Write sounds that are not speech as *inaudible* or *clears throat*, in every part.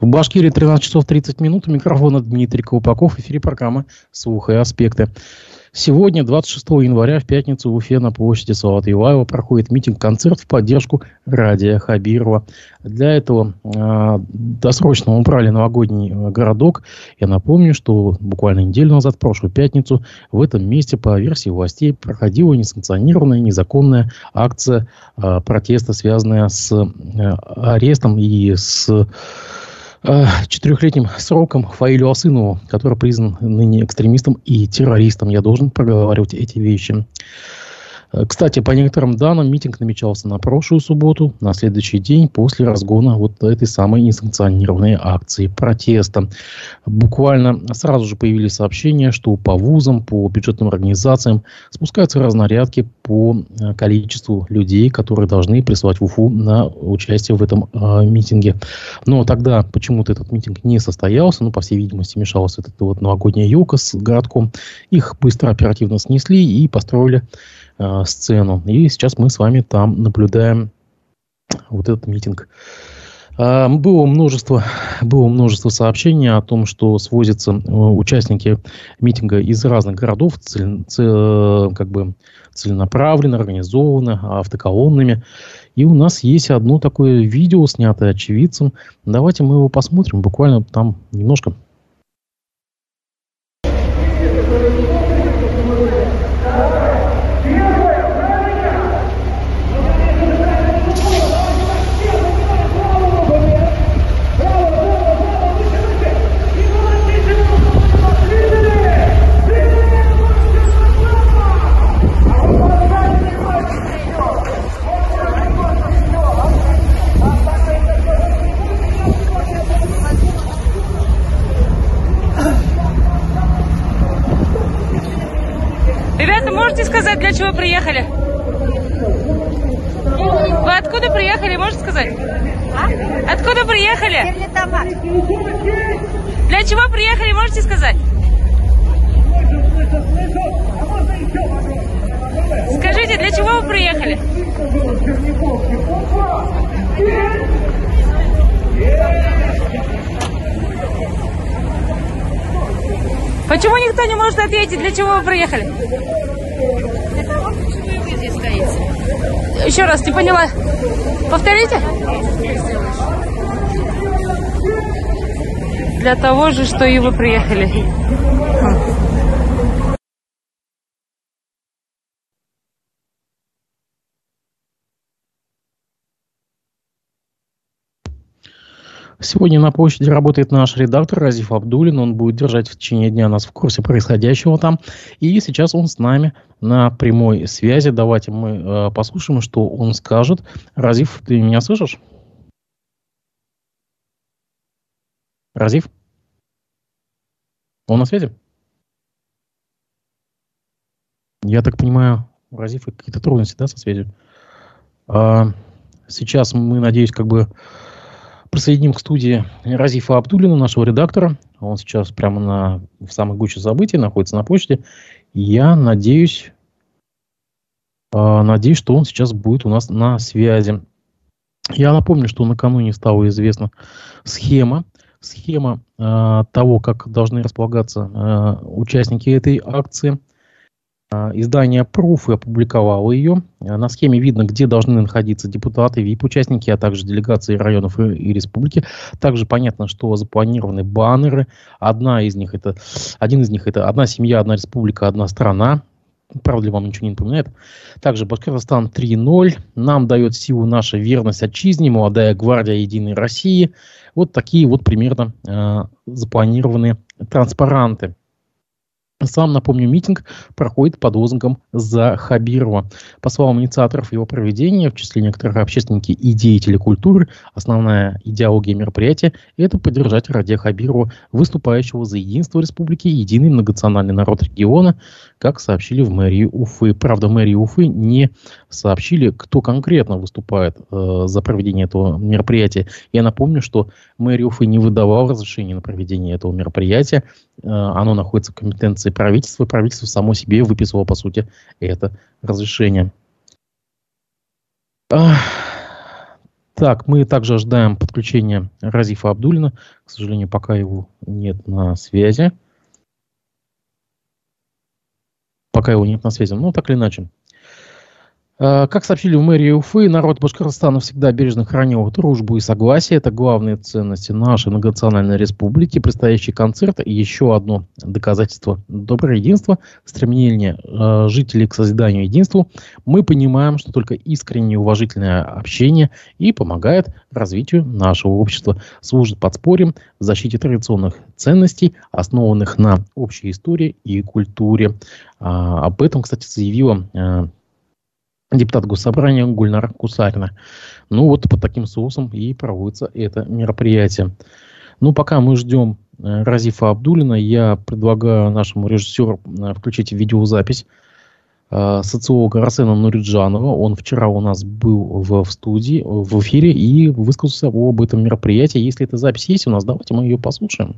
В Башкирии 13 часов 30 минут. У микрофона Дмитрий Колпаков. В эфире программы «Слуха и аспекты». Сегодня, 26 января, в пятницу в Уфе на площади Салата Юлаева проходит митинг-концерт в поддержку Радия Хабирова. Для этого э, досрочно убрали новогодний а, городок. Я напомню, что буквально неделю назад, прошлую пятницу, в этом месте, по версии властей, проходила несанкционированная, незаконная акция э, протеста, связанная с э, арестом и с четырехлетним сроком Фаилю Асынову, который признан ныне экстремистом и террористом. Я должен проговаривать эти вещи. Кстати, по некоторым данным, митинг намечался на прошлую субботу, на следующий день после разгона вот этой самой несанкционированной акции протеста. Буквально сразу же появились сообщения, что по вузам, по бюджетным организациям спускаются разнарядки по э, количеству людей, которые должны прислать в Уфу на участие в этом э, митинге. Но тогда почему-то этот митинг не состоялся, ну, по всей видимости, мешалась эта вот новогодняя елка с городком. Их быстро оперативно снесли и построили э, сцену. И сейчас мы с вами там наблюдаем вот этот митинг. Э, было множество, было множество сообщений о том, что свозятся э, участники митинга из разных городов, цель, цель, как бы целенаправленно, организованно, автоколоннами. И у нас есть одно такое видео, снятое очевидцем. Давайте мы его посмотрим, буквально там немножко для чего приехали? Вы откуда приехали, можете сказать? А? Откуда приехали? Для чего приехали, можете сказать? Скажите, для чего вы приехали? Почему никто не может ответить, для чего вы приехали? Еще раз, не поняла. Повторите. Для того же, что и вы приехали. Сегодня на площади работает наш редактор Разиф Абдулин. Он будет держать в течение дня нас в курсе происходящего там. И сейчас он с нами на прямой связи. Давайте мы э, послушаем, что он скажет. Разиф, ты меня слышишь? Разиф? Он на связи? Я так понимаю, у Разифа какие-то трудности, да, со связью? А, сейчас мы, надеюсь, как бы Присоединим к студии Разифа Абдулина, нашего редактора. Он сейчас прямо на, в самой гуще событий находится на почте. Я надеюсь, э, надеюсь, что он сейчас будет у нас на связи. Я напомню, что накануне стала известна схема, схема э, того, как должны располагаться э, участники этой акции – издание Proof опубликовало ее. А, на схеме видно, где должны находиться депутаты, ВИП-участники, а также делегации районов и, и республики. Также понятно, что запланированы баннеры. Одна из них это, один из них это одна семья, одна республика, одна страна. Правда ли вам ничего не напоминает? Также Башкортостан 3.0. Нам дает силу наша верность отчизне, молодая гвардия Единой России. Вот такие вот примерно э, запланированные транспаранты. Сам, напомню, митинг проходит под лозунгом «За Хабирова». По словам инициаторов его проведения, в числе некоторых общественники и деятели культуры, основная идеология мероприятия – это поддержать Радия Хабирова, выступающего за единство республики и единый многонациональный народ региона, как сообщили в мэрии Уфы. Правда, мэрии Уфы не сообщили, кто конкретно выступает э, за проведение этого мероприятия. Я напомню, что мэрия Уфы не выдавала разрешение на проведение этого мероприятия. Э, оно находится в компетенции правительства. Правительство само себе выписывало, по сути, это разрешение. Так, мы также ожидаем подключения Разифа Абдулина. К сожалению, пока его нет на связи. Пока его нет на связи. Ну, так или иначе. Э, как сообщили в мэрии Уфы, народ Башкортостана всегда бережно хранил дружбу и согласие. Это главные ценности нашей многонациональной республики. Предстоящий концерт – еще одно доказательство доброго единства, стремление э, жителей к созиданию единству. Мы понимаем, что только искреннее уважительное общение и помогает развитию нашего общества, служит подспорьем в защите традиционных ценностей, основанных на общей истории и культуре. А, об этом, кстати, заявила э, депутат Госсобрания Гульнара Кусарина. Ну вот под таким соусом и проводится это мероприятие. Ну, пока мы ждем э, Разифа Абдулина, я предлагаю нашему режиссеру э, включить видеозапись э, социолога Арсена Нуриджанова. Он вчера у нас был в, в студии, в эфире и высказался об этом мероприятии. Если эта запись есть у нас, давайте мы ее послушаем.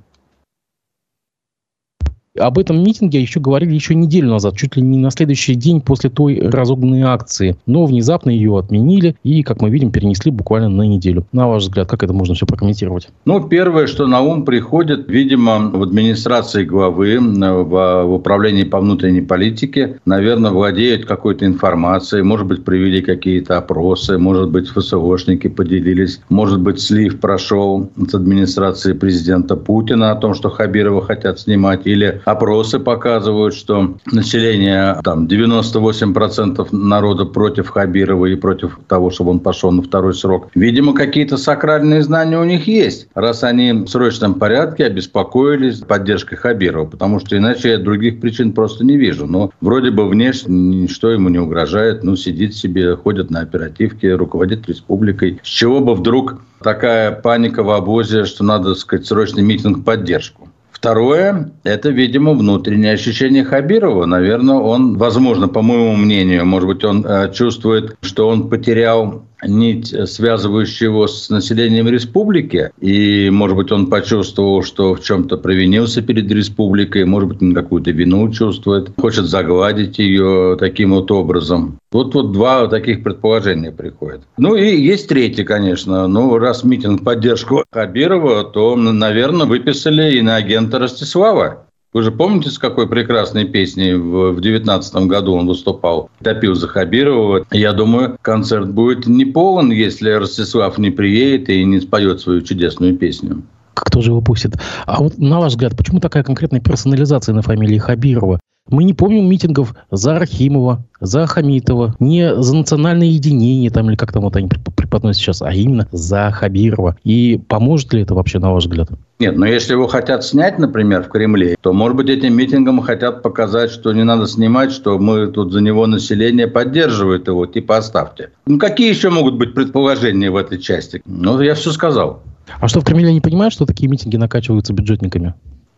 Об этом митинге еще говорили еще неделю назад, чуть ли не на следующий день после той разогнанной акции. Но внезапно ее отменили и, как мы видим, перенесли буквально на неделю. На ваш взгляд, как это можно все прокомментировать? Ну, первое, что на ум приходит, видимо, в администрации главы, в, в управлении по внутренней политике, наверное, владеют какой-то информацией, может быть, провели какие-то опросы, может быть, ФСОшники поделились, может быть, слив прошел с администрации президента Путина о том, что Хабирова хотят снимать, или опросы показывают, что население, там, 98% народа против Хабирова и против того, чтобы он пошел на второй срок. Видимо, какие-то сакральные знания у них есть, раз они в срочном порядке обеспокоились поддержкой Хабирова, потому что иначе я других причин просто не вижу. Но вроде бы внешне ничто ему не угрожает, ну, сидит себе, ходит на оперативке, руководит республикой. С чего бы вдруг такая паника в обозе, что надо, так сказать, срочный митинг поддержку? Второе, это, видимо, внутреннее ощущение Хабирова. Наверное, он, возможно, по моему мнению, может быть, он э, чувствует, что он потерял нить, связывающая его с населением республики. И, может быть, он почувствовал, что в чем-то провинился перед республикой, может быть, он какую-то вину чувствует, хочет загладить ее таким вот образом. Вот, вот два таких предположения приходят. Ну и есть третье, конечно. Ну, раз митинг поддержку Хабирова, то, наверное, выписали и на агента Ростислава. Вы же помните, с какой прекрасной песней в девятнадцатом году он выступал? Топил за Хабирова. Я думаю, концерт будет не полон, если Ростислав не приедет и не споет свою чудесную песню. Кто же его пустит? А вот на ваш взгляд, почему такая конкретная персонализация на фамилии Хабирова? Мы не помним митингов за Архимова, за Хамитова, не за национальное единение, там, или как там вот они преподносят сейчас, а именно за Хабирова. И поможет ли это вообще, на ваш взгляд? Нет, но если его хотят снять, например, в Кремле, то, может быть, этим митингом хотят показать, что не надо снимать, что мы тут за него население поддерживает его, типа оставьте. Ну, какие еще могут быть предположения в этой части? Ну, я все сказал. А что, в Кремле не понимают, что такие митинги накачиваются бюджетниками?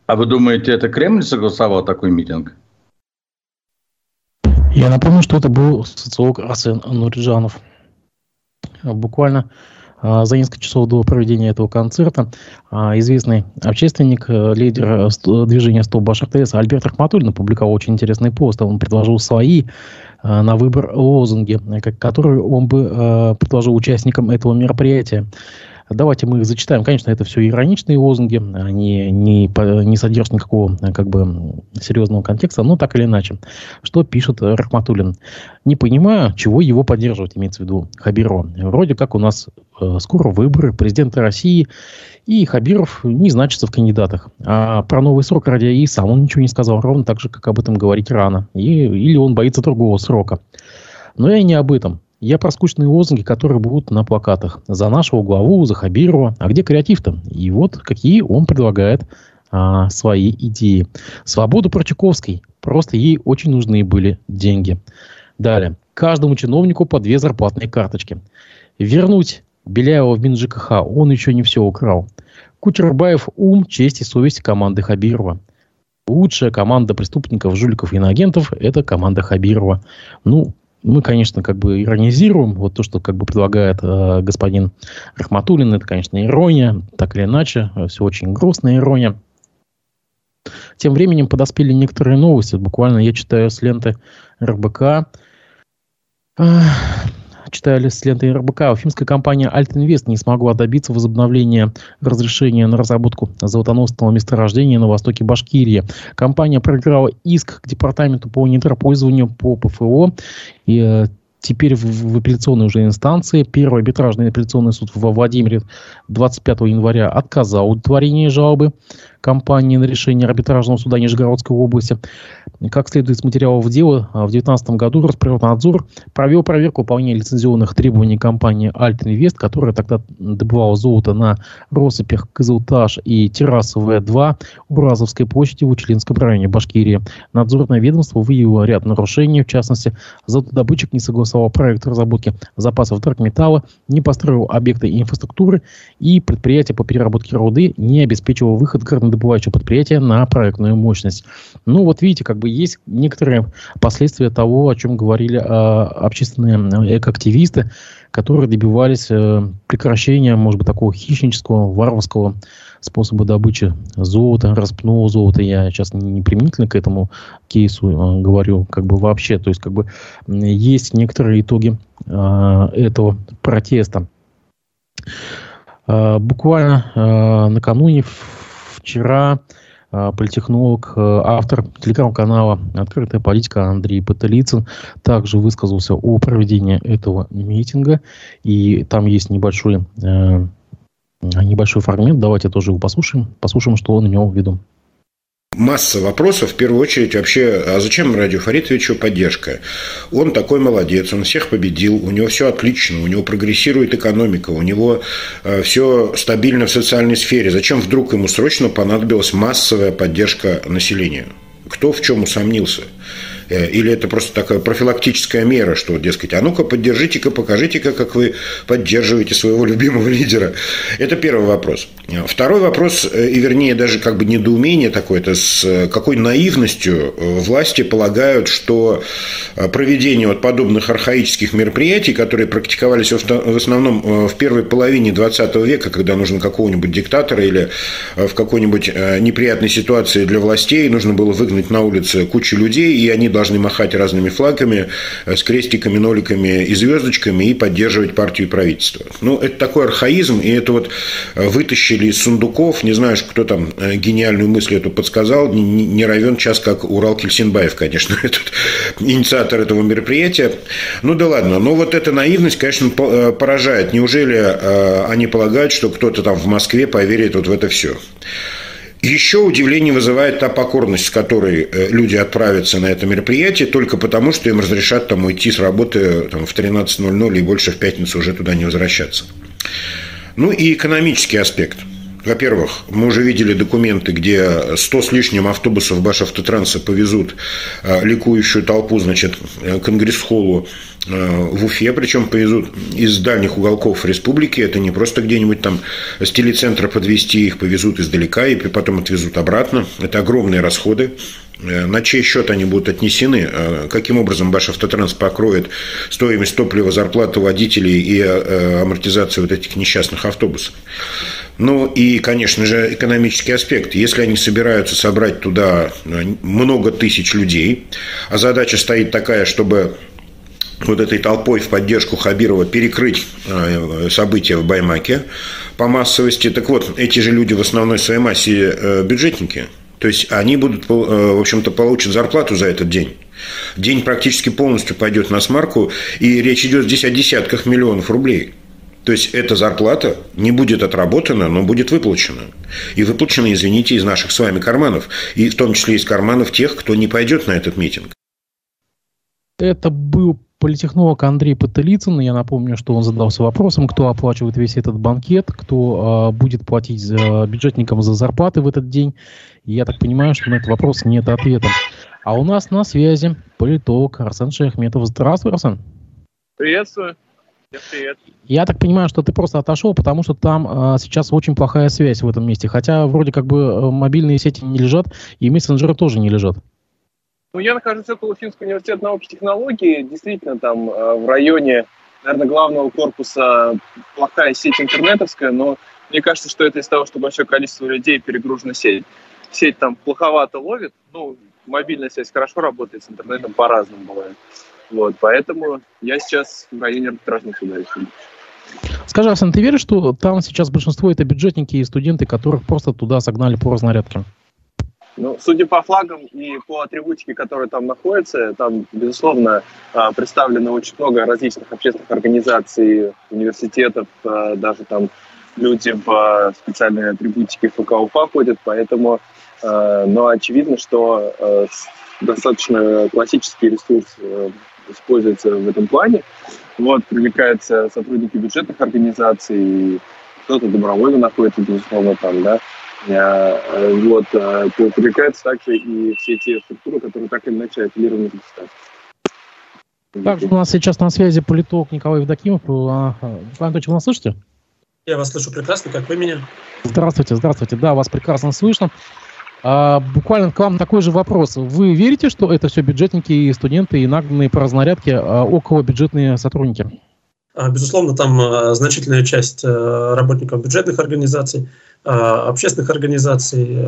А вы думаете, это Кремль согласовал такой митинг? Я напомню, что это был социолог Арсен Нуриджанов. Буквально а, за несколько часов до проведения этого концерта а, известный общественник, лидер движения «Стоп Баш РТС» Альберт Ахматуллин опубликовал очень интересный пост. Он предложил свои на выбор лозунги, которые он бы предложил участникам этого мероприятия. Давайте мы их зачитаем. Конечно, это все ироничные лозунги, они не, не содержат никакого как бы, серьезного контекста, но так или иначе. Что пишет Рахматуллин? Не понимаю, чего его поддерживать, имеется в виду Хабирова. Вроде как у нас э, скоро выборы президента России, и Хабиров не значится в кандидатах. А про новый срок ради и сам он ничего не сказал, ровно так же, как об этом говорить рано. И, или он боится другого срока. Но я не об этом. Я про скучные лозунги, которые будут на плакатах. За нашего главу, за Хабирова. А где креатив-то? И вот какие он предлагает а, свои идеи. Свободу Прочаковской. Просто ей очень нужны были деньги. Далее. Каждому чиновнику по две зарплатные карточки. Вернуть Беляева в МинЖКХ. Он еще не все украл. Кучербаев ум, честь и совесть команды Хабирова. Лучшая команда преступников, жуликов и иноагентов – это команда Хабирова. Ну, мы, конечно, как бы иронизируем. Вот то, что как бы предлагает э, господин Рахматуллин, это, конечно, ирония. Так или иначе, все очень грустная ирония. Тем временем подоспели некоторые новости. Буквально я читаю с ленты РБК. Читали с ленты РБК, уфимская компания Альтинвест не смогла добиться возобновления разрешения на разработку золотоносного месторождения на востоке Башкирии. Компания проиграла иск к департаменту по недропользованию по ПФО и э, теперь в, в апелляционной уже инстанции. Первый арбитражный апелляционный суд в Владимире 25 января отказал удовлетворение жалобы компании на решение арбитражного суда Нижегородской области. Как следует из материалов дела, в 2019 году Росприроднадзор провел проверку выполнения лицензионных требований компании Альтинвест, которая тогда добывала золото на россыпях Кызылташ и Террасовая 2 у Уразовской площади в Учелинском районе Башкирии. Надзорное ведомство выявило ряд нарушений, в частности, золотодобытчик не согласовал проект разработки запасов драгметалла, не построил объекты инфраструктуры и предприятие по переработке руды не обеспечивало выход горнодобывающего предприятия на проектную мощность. Ну, вот видите, как бы есть некоторые последствия того, о чем говорили э, общественные экоактивисты, которые добивались э, прекращения, может быть, такого хищнического, варварского способа добычи золота, распного золота. Я сейчас не применительно к этому кейсу э, говорю, как бы вообще. То есть, как бы есть некоторые итоги э, этого протеста. Э, буквально накануне, вчера, политехнолог, автор телеграм-канала «Открытая политика» Андрей Паталицын также высказался о проведении этого митинга. И там есть небольшой, небольшой фрагмент. Давайте тоже его послушаем. Послушаем, что он имел в виду масса вопросов, в первую очередь, вообще, а зачем Радио Фаритовичу поддержка? Он такой молодец, он всех победил, у него все отлично, у него прогрессирует экономика, у него э, все стабильно в социальной сфере. Зачем вдруг ему срочно понадобилась массовая поддержка населения? Кто в чем усомнился? Э, или это просто такая профилактическая мера, что, дескать, а ну-ка поддержите-ка, покажите-ка, как вы поддерживаете своего любимого лидера. Это первый вопрос. Второй вопрос, э, и вернее даже как бы недоумение такое, это с э, какой наивностью власти полагают, что проведение вот подобных архаических мероприятий, которые практиковались в основном в первой половине 20 века, когда нужно какого-нибудь диктатора или в какой-нибудь неприятной ситуации для властей, нужно было выгнать на улицы кучу людей, и они должны махать разными флагами э, с крестиками, ноликами и звездочками и поддерживать партию и правительство. Ну, это такой архаизм, и это вот э, вытащили из сундуков, не знаю, кто там э, гениальную мысль эту подсказал, не, не равен час, как Урал Кельсинбаев, конечно, *laughs* этот инициатор этого мероприятия. Ну да ладно, но вот эта наивность, конечно, поражает. Неужели они полагают, что кто-то там в Москве поверит вот в это все? Еще удивление вызывает та покорность, с которой э, люди отправятся на это мероприятие, только потому, что им разрешат там уйти с работы там, в 13.00 и больше в пятницу уже туда не возвращаться. Ну и экономический аспект – во-первых, мы уже видели документы, где 100 с лишним автобусов Башавтотранса повезут э, ликующую толпу, значит, э, Конгресс-холлу э, в Уфе, причем повезут из дальних уголков республики, это не просто где-нибудь там с телецентра подвести их, повезут издалека и потом отвезут обратно. Это огромные расходы. На чей счет они будут отнесены? Каким образом Башавтотранс покроет стоимость топлива, зарплату водителей и амортизацию вот этих несчастных автобусов? Ну и, конечно же, экономический аспект. Если они собираются собрать туда э, много тысяч людей, а задача стоит такая, чтобы вот этой толпой в поддержку Хабирова перекрыть э, события в Баймаке по массовости. Так вот, эти же люди в основной своей массе э, бюджетники. То есть они будут, в общем-то, получат зарплату за этот день. День практически полностью пойдет на смарку, и речь идет здесь о десятках миллионов рублей. То есть эта зарплата не будет отработана, но будет выплачена. И выплачена, извините, из наших с вами карманов. И в том числе из карманов тех, кто не пойдет на этот митинг. Это был политехнолог Андрей Потылицын. Я напомню, что он задался вопросом, кто оплачивает весь этот банкет, кто э, будет платить за, бюджетникам за зарплаты в этот день. Я так понимаю, что на этот вопрос нет ответа. А у нас на связи политолог Арсен Шахметов. Здравствуй, Арсен. Приветствую. Привет. Я так понимаю, что ты просто отошел, потому что там а, сейчас очень плохая связь в этом месте. Хотя вроде как бы э, мобильные сети не лежат, и мессенджеры тоже не лежат. Ну, я нахожусь около Финского университета науки и технологий. Действительно, там э, в районе, наверное, главного корпуса плохая сеть интернетовская, но мне кажется, что это из-за того, что большое количество людей перегружена сеть. Сеть там плоховато ловит, ну, мобильная связь хорошо работает, с интернетом по-разному бывает. Вот, поэтому я сейчас в районе арбитражных решил. Скажи, Арсен, ты веришь, что там сейчас большинство это бюджетники и студенты, которых просто туда согнали по разнарядке? Ну, судя по флагам и по атрибутике, которые там находятся, там, безусловно, а, представлено очень много различных общественных организаций, университетов, а, даже там люди в специальной атрибутике ФК УФА ходят, поэтому, а, но очевидно, что достаточно классический ресурс э, используется в этом плане. Вот, привлекаются сотрудники бюджетных организаций, кто-то добровольно находится, безусловно, там, да, вот, э, привлекаются также и все те структуры, которые так или иначе аффилированы с государством. Также у нас сейчас на связи политолог Николай Евдокимов. А, Николай Анатольевич, вы нас слышите? Я вас слышу прекрасно, как вы меня? Здравствуйте, здравствуйте. Да, вас прекрасно слышно. А, буквально к вам такой же вопрос. Вы верите, что это все бюджетники и студенты и нагнанные по разнарядке а, около бюджетные сотрудники? А, безусловно, там а, значительная часть а, работников бюджетных организаций, общественных организаций,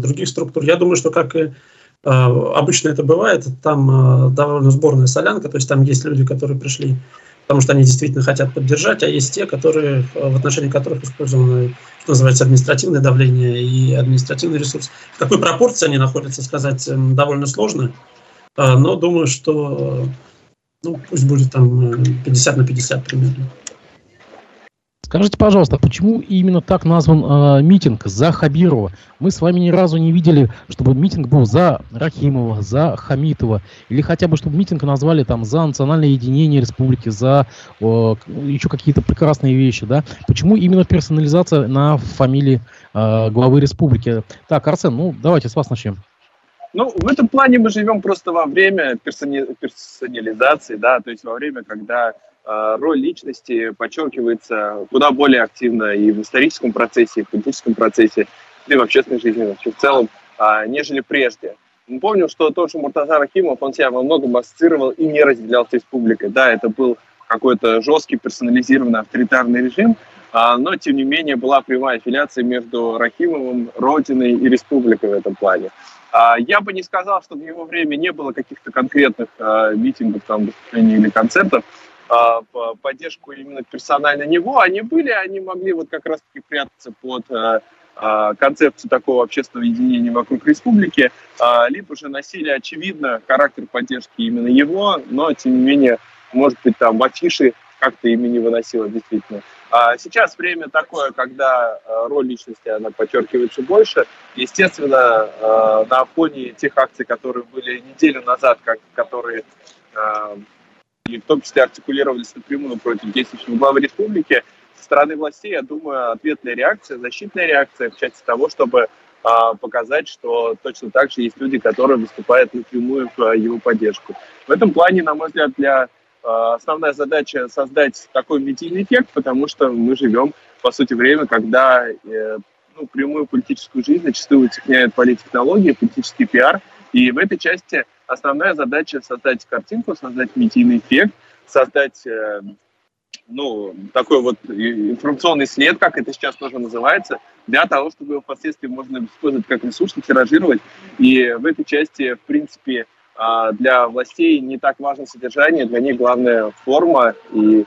других структур. Я думаю, что как и обычно это бывает, там довольно сборная солянка, то есть там есть люди, которые пришли, потому что они действительно хотят поддержать, а есть те, которые, в отношении которых использовано, что называется, административное давление и административный ресурс. В какой пропорции они находятся, сказать довольно сложно, но думаю, что ну, пусть будет там 50 на 50 примерно. Скажите, пожалуйста, почему именно так назван э, митинг за Хабирова? Мы с вами ни разу не видели, чтобы митинг был за Рахимова, за Хамитова, или хотя бы, чтобы митинг назвали там за национальное единение республики, за э, еще какие-то прекрасные вещи, да? Почему именно персонализация на фамилии э, главы республики? Так, Арсен, ну давайте с вас начнем. Ну, в этом плане мы живем просто во время персони... персонализации, да, то есть во время, когда роль личности подчеркивается куда более активно и в историческом процессе, и в политическом процессе, и в общественной жизни вообще в целом, э, нежели прежде. Мы помним, что тот же Муртаза Рахимов, он себя во многом ассоциировал и не разделял с республикой. Да, это был какой-то жесткий персонализированный авторитарный режим, а, но, тем не менее, была прямая аффилиация между Рахимовым, Родиной и республикой в этом плане. А, я бы не сказал, что в его время не было каких-то конкретных а, митингов, там, выступлений или концертов а, поддержку именно персонально него. Они были, они могли вот как раз-таки прятаться под концепцию такого общественного единения вокруг республики, либо же носили, очевидно, характер поддержки именно его, но, тем не менее, может быть, там в афише как-то ими не выносило действительно. А сейчас время такое, когда э, роль личности она подчеркивается больше. Естественно, э, на фоне тех акций, которые были неделю назад, как, которые э, и в том числе артикулировались напрямую против действующего главы республики, со стороны властей, я думаю, ответная реакция, защитная реакция в части того, чтобы показать, что точно так же есть люди, которые выступают напрямую в его поддержку. В этом плане, на мой взгляд, для Э, основная задача создать такой медийный эффект, потому что мы живем, по сути, время, когда э, ну, прямую политическую жизнь зачастую утекняют политтехнологии, политический пиар. И в этой части основная задача создать картинку, создать медийный эффект, создать э, ну, такой вот информационный след, как это сейчас тоже называется, для того, чтобы его впоследствии можно использовать как ресурс, тиражировать. И в этой части, в принципе, а для властей не так важно содержание, для них главная форма и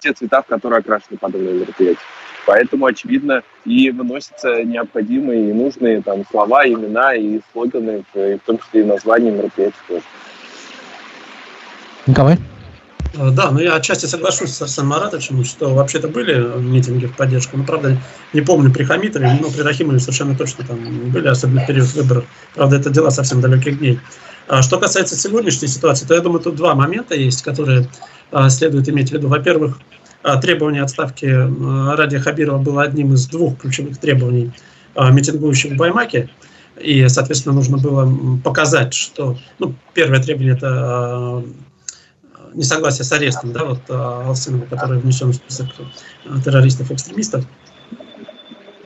те цвета, в которые окрашены подобные мероприятия. Поэтому, очевидно, и выносятся необходимые и нужные там слова, имена и слоганы, в том числе и названия мероприятий тоже. Николай? Э, да, ну я отчасти соглашусь с Арсеном Маратовичем, что вообще-то были митинги в поддержку. Но, правда, не помню при Хамитове, но при Рахимове совершенно точно там были, особенно в период выборов. Правда, это дела совсем далеких дней. А что касается сегодняшней ситуации, то я думаю, тут два момента есть, которые а, следует иметь в виду. Во-первых, а, требование отставки Ради Хабирова было одним из двух ключевых требований митингующих в Баймаке. И, соответственно, нужно было показать, что ну, первое требование – это несогласие с арестом да, вот, Алсинова, который внесен в список террористов-экстремистов.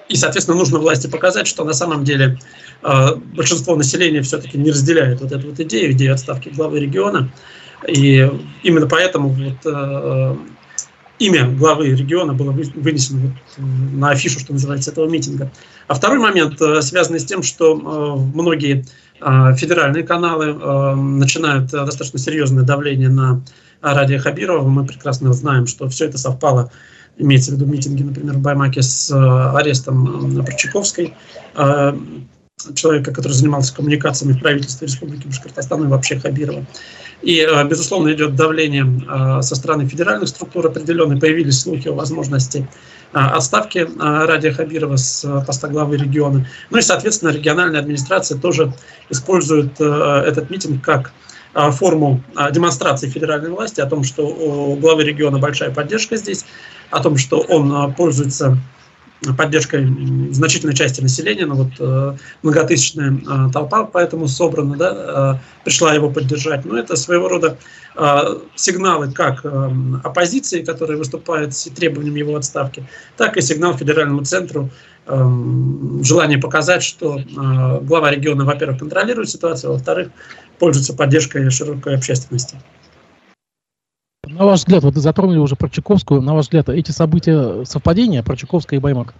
И, соответственно, нужно власти показать, что на самом деле э, большинство населения все-таки не разделяет вот эту вот идею, идею отставки главы региона. И именно поэтому вот, э, имя главы региона было вынесено вот на афишу, что называется, этого митинга. А второй момент, э, связанный с тем, что э, многие федеральные каналы начинают достаточно серьезное давление на Радия Хабирова. Мы прекрасно знаем, что все это совпало имеется в виду митинги, например, в Баймаке с арестом Прочаковской, человека, который занимался коммуникациями в правительстве Республики Башкортостан и вообще Хабирова. И, э, безусловно, идет давление э, со стороны федеральных структур определенной. Появились слухи о возможности э, отставки Радия Хабирова с поста главы региона. Ну и, соответственно, региональная администрация тоже использует этот митинг как форму демонстрации федеральной власти о том, что у главы региона большая поддержка здесь, о том, что он пользуется поддержкой значительной части населения, но ну вот э, многотысячная э, толпа поэтому собрана, да, э, пришла его поддержать. Но это своего рода сигналы как оппозиции, которая выступает с требованием его отставки, так и сигнал федеральному центру желание показать, что глава региона, во-первых, контролирует ситуацию, а во-вторых, пользуется поддержкой широкой общественности. На ваш взгляд, вот вы затронули уже про Чайковскую, на ваш взгляд, эти события совпадения про Чайковская и Баймак?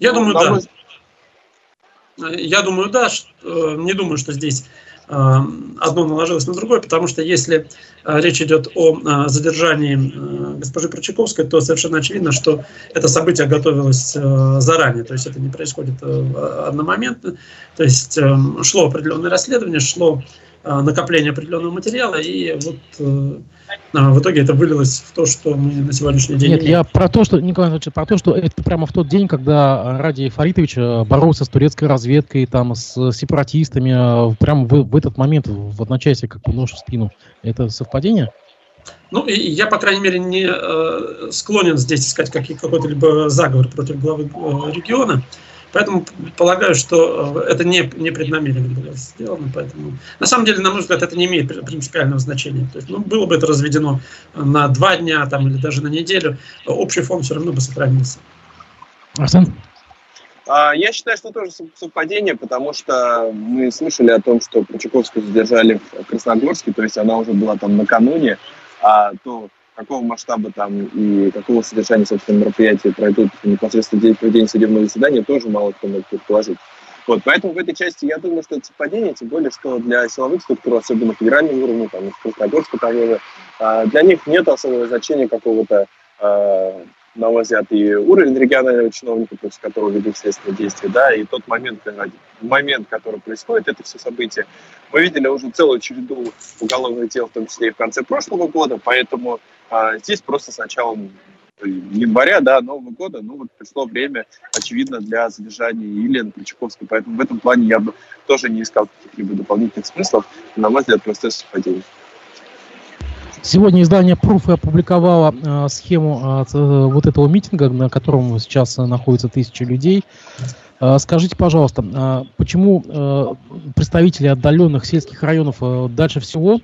Я думаю, да. Я думаю, да. Что, не думаю, что здесь э, одно наложилось на другое, потому что если э, речь идет о э, задержании госпожи Прочаковской, то совершенно очевидно, что это событие готовилось заранее, то есть это не происходит одномоментно, то есть шло определенное расследование, шло Э, накопление определенного материала, и вот э, а, в итоге это вылилось в то, что мы на сегодняшний день... Нет, я про то, что, Николай Иванович, про то, что это прямо в тот день, когда Ради Фаритович э, боролся с турецкой разведкой, там, с сепаратистами, прямо в, в этот момент, в одночасье, как бы нож в спину. Это совпадение? Ну, и я, по крайней мере, не э, склонен здесь искать какой-то либо заговор против главы э, региона. Поэтому полагаю, что э, это не, не преднамеренно было сделано. Поэтому, на самом деле, на мой взгляд, это не имеет принципиального значения. То есть, ну, было бы это разведено на два дня там, или даже на неделю, общий фон все равно бы сохранился. Арсен? А, я считаю, что тоже совпадение, потому что мы слышали о том, что Прочаковскую задержали в Красногорске, то есть она уже была там накануне, а то какого масштаба там и какого содержания, собственно, мероприятия пройдут непосредственно день проведения судебного заседания, тоже мало кто может предположить. Вот, поэтому в этой части я думаю, что это совпадение, тем более, что для силовых структур, особенно федерального уровня, там, Красногорска того же, а, для них нет особого значения какого-то а, на мой взгляд, и уровень регионального чиновника, против которого ведут следственные действия, да, и тот момент, момент, который происходит, это все события. Мы видели уже целую череду уголовных дел, в том числе и в конце прошлого года, поэтому а, здесь просто с началом января, да, Нового года, ну вот пришло время, очевидно, для задержания Елены Ключаковской, поэтому в этом плане я бы тоже не искал каких-либо дополнительных смыслов, на мой взгляд, просто совпадение. Сегодня издание Proof опубликовало э, схему э, вот этого митинга, на котором сейчас находится тысячи людей. Э, скажите, пожалуйста, э, почему э, представители отдаленных сельских районов дальше всего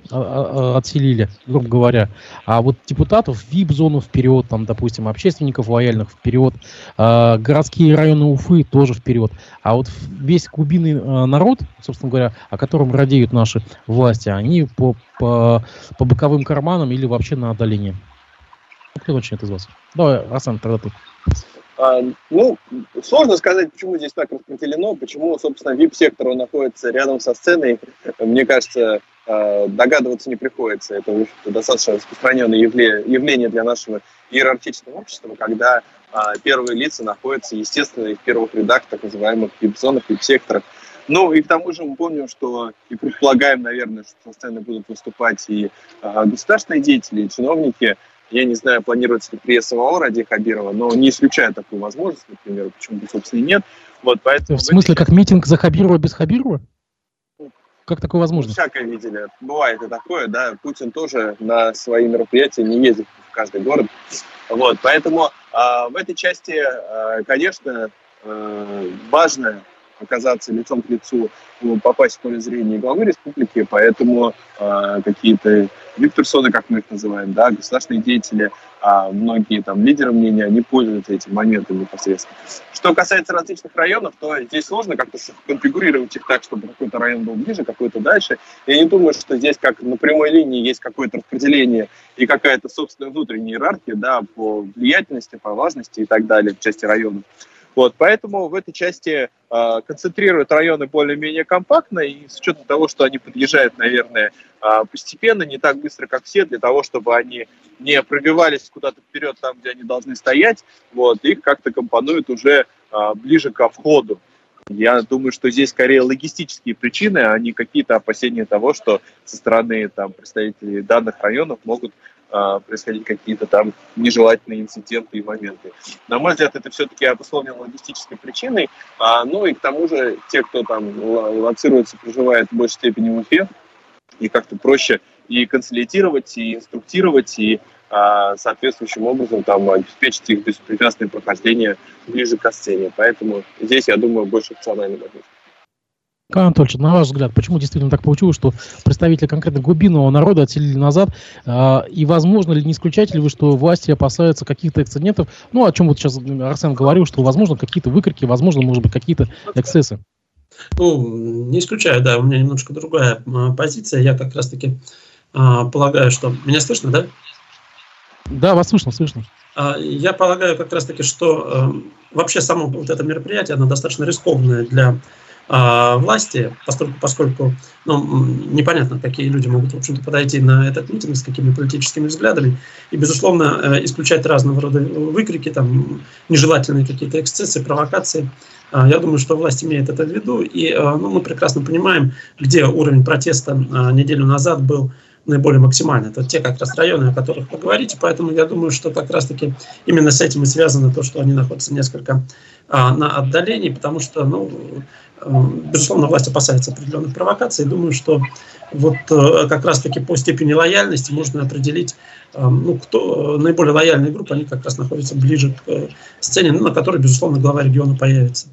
отселили, грубо говоря, а вот депутатов в ВИП-зону вперед, там, допустим, общественников лояльных вперед, городские районы Уфы тоже вперед, а вот весь глубинный народ, собственно говоря, о котором радеют наши власти, они по, по, по боковым карманам или вообще на отдалении. Кто начнет из вас? Давай, Асан, тогда ты. А, ну, сложно сказать, почему здесь так распределено, почему, собственно, VIP-сектор находится рядом со сценой. Мне кажется, а, догадываться не приходится. Это достаточно распространенное явление для нашего иерархичного общества, когда а, первые лица находятся, естественно, в первых рядах так называемых VIP-зонах, VIP-секторах. Ну и к тому же мы помним, что и предполагаем, наверное, что со сцены будут выступать и государственные деятели, и чиновники – я не знаю, планируется ли приезд самого Ради Хабирова, но не исключаю такую возможность, например, почему бы, собственно, и нет. Вот, поэтому в смысле, как митинг за Хабирова без Хабирова? Как такое возможно? Ну, всякое видели. Бывает и такое, да. Путин тоже на свои мероприятия не ездит в каждый город. Вот, поэтому э, в этой части, э, конечно, э, важно оказаться лицом к лицу, попасть в поле зрения главы республики, поэтому э, какие-то вип-персоны, как мы их называем, да, государственные деятели, а многие там лидеры мнения, они пользуются этим моментом непосредственно. Что касается различных районов, то здесь сложно как-то конфигурировать их так, чтобы какой-то район был ближе, какой-то дальше. Я не думаю, что здесь как на прямой линии есть какое-то распределение и какая-то собственная внутренняя иерархия, да, по влиятельности, по важности и так далее в части районов. Вот, поэтому в этой части э, концентрируют районы более-менее компактно, и с учетом того, что они подъезжают, наверное, э, постепенно, не так быстро, как все, для того, чтобы они не пробивались куда-то вперед там, где они должны стоять, вот, их как-то компонуют уже э, ближе ко входу. Я думаю, что здесь скорее логистические причины, а не какие-то опасения того, что со стороны там, представителей данных районов могут происходить какие-то там нежелательные инциденты и моменты. На мой взгляд, это все-таки обусловлено логистической причиной. А, ну и к тому же те, кто там лоцируется, проживает в большей степени в Уфе, и как-то проще и консолидировать, и инструктировать, и а, соответствующим образом там обеспечить их беспрепятственное прохождение ближе к сцене. Поэтому здесь, я думаю, больше опциональный момент. Кан Анатольевич, на ваш взгляд, почему действительно так получилось, что представители конкретно глубинного народа отселили назад? Э, и возможно ли, не исключаете ли вы, что власти опасаются каких-то эксцидентов? Ну, о чем вот сейчас Арсен говорил, что, возможно, какие-то выкрики, возможно, может быть, какие-то эксцессы. Ну, не исключаю, да, у меня немножко другая позиция. Я как раз-таки а, полагаю, что... Меня слышно, да? Да, вас слышно, слышно. А, я полагаю как раз-таки, что э, вообще само вот это мероприятие, оно достаточно рискованное для а, власти, поскольку, поскольку ну, непонятно, какие люди могут, в общем-то, подойти на этот митинг, с какими политическими взглядами, и, безусловно, э, исключать разного рода выкрики, там, нежелательные какие-то эксцессы, провокации. А, я думаю, что власть имеет это в виду, и э, ну, мы прекрасно понимаем, где уровень протеста а, неделю назад был наиболее максимально. Это те как раз районы, о которых вы говорите, поэтому я думаю, что как раз-таки именно с этим и связано то, что они находятся несколько а, на отдалении, потому что, ну, безусловно, власть опасается определенных провокаций. Думаю, что вот э, как раз-таки по степени лояльности можно определить, э, ну, кто наиболее лояльные группы, они как раз находятся ближе к сцене, ну, на которой, безусловно, глава региона появится.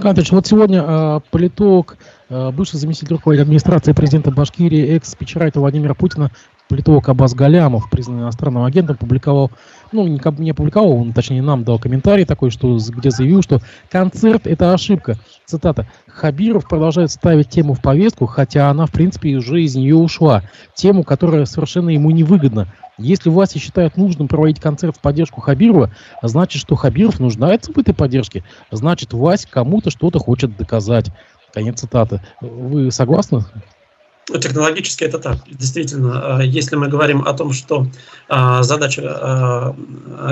Кантович, вот сегодня э, политолог, э, бывший заместитель руководителя администрации президента Башкирии, экс-спичрайтер Владимира Путина, политолог Абаз Галямов, признанный иностранным агентом, публиковал, ну, не, не опубликовал, он, точнее, нам дал комментарий такой, что, где заявил, что концерт – это ошибка. Цитата. Хабиров продолжает ставить тему в повестку, хотя она, в принципе, уже из нее ушла. Тему, которая совершенно ему невыгодна. Если власти считают нужным проводить концерт в поддержку Хабирова, значит, что Хабиров нуждается в этой поддержке. Значит, власть кому-то что-то хочет доказать. Конец цитаты. Вы согласны? Ну, технологически это так. Действительно, а, если мы говорим о том, что а, задача а,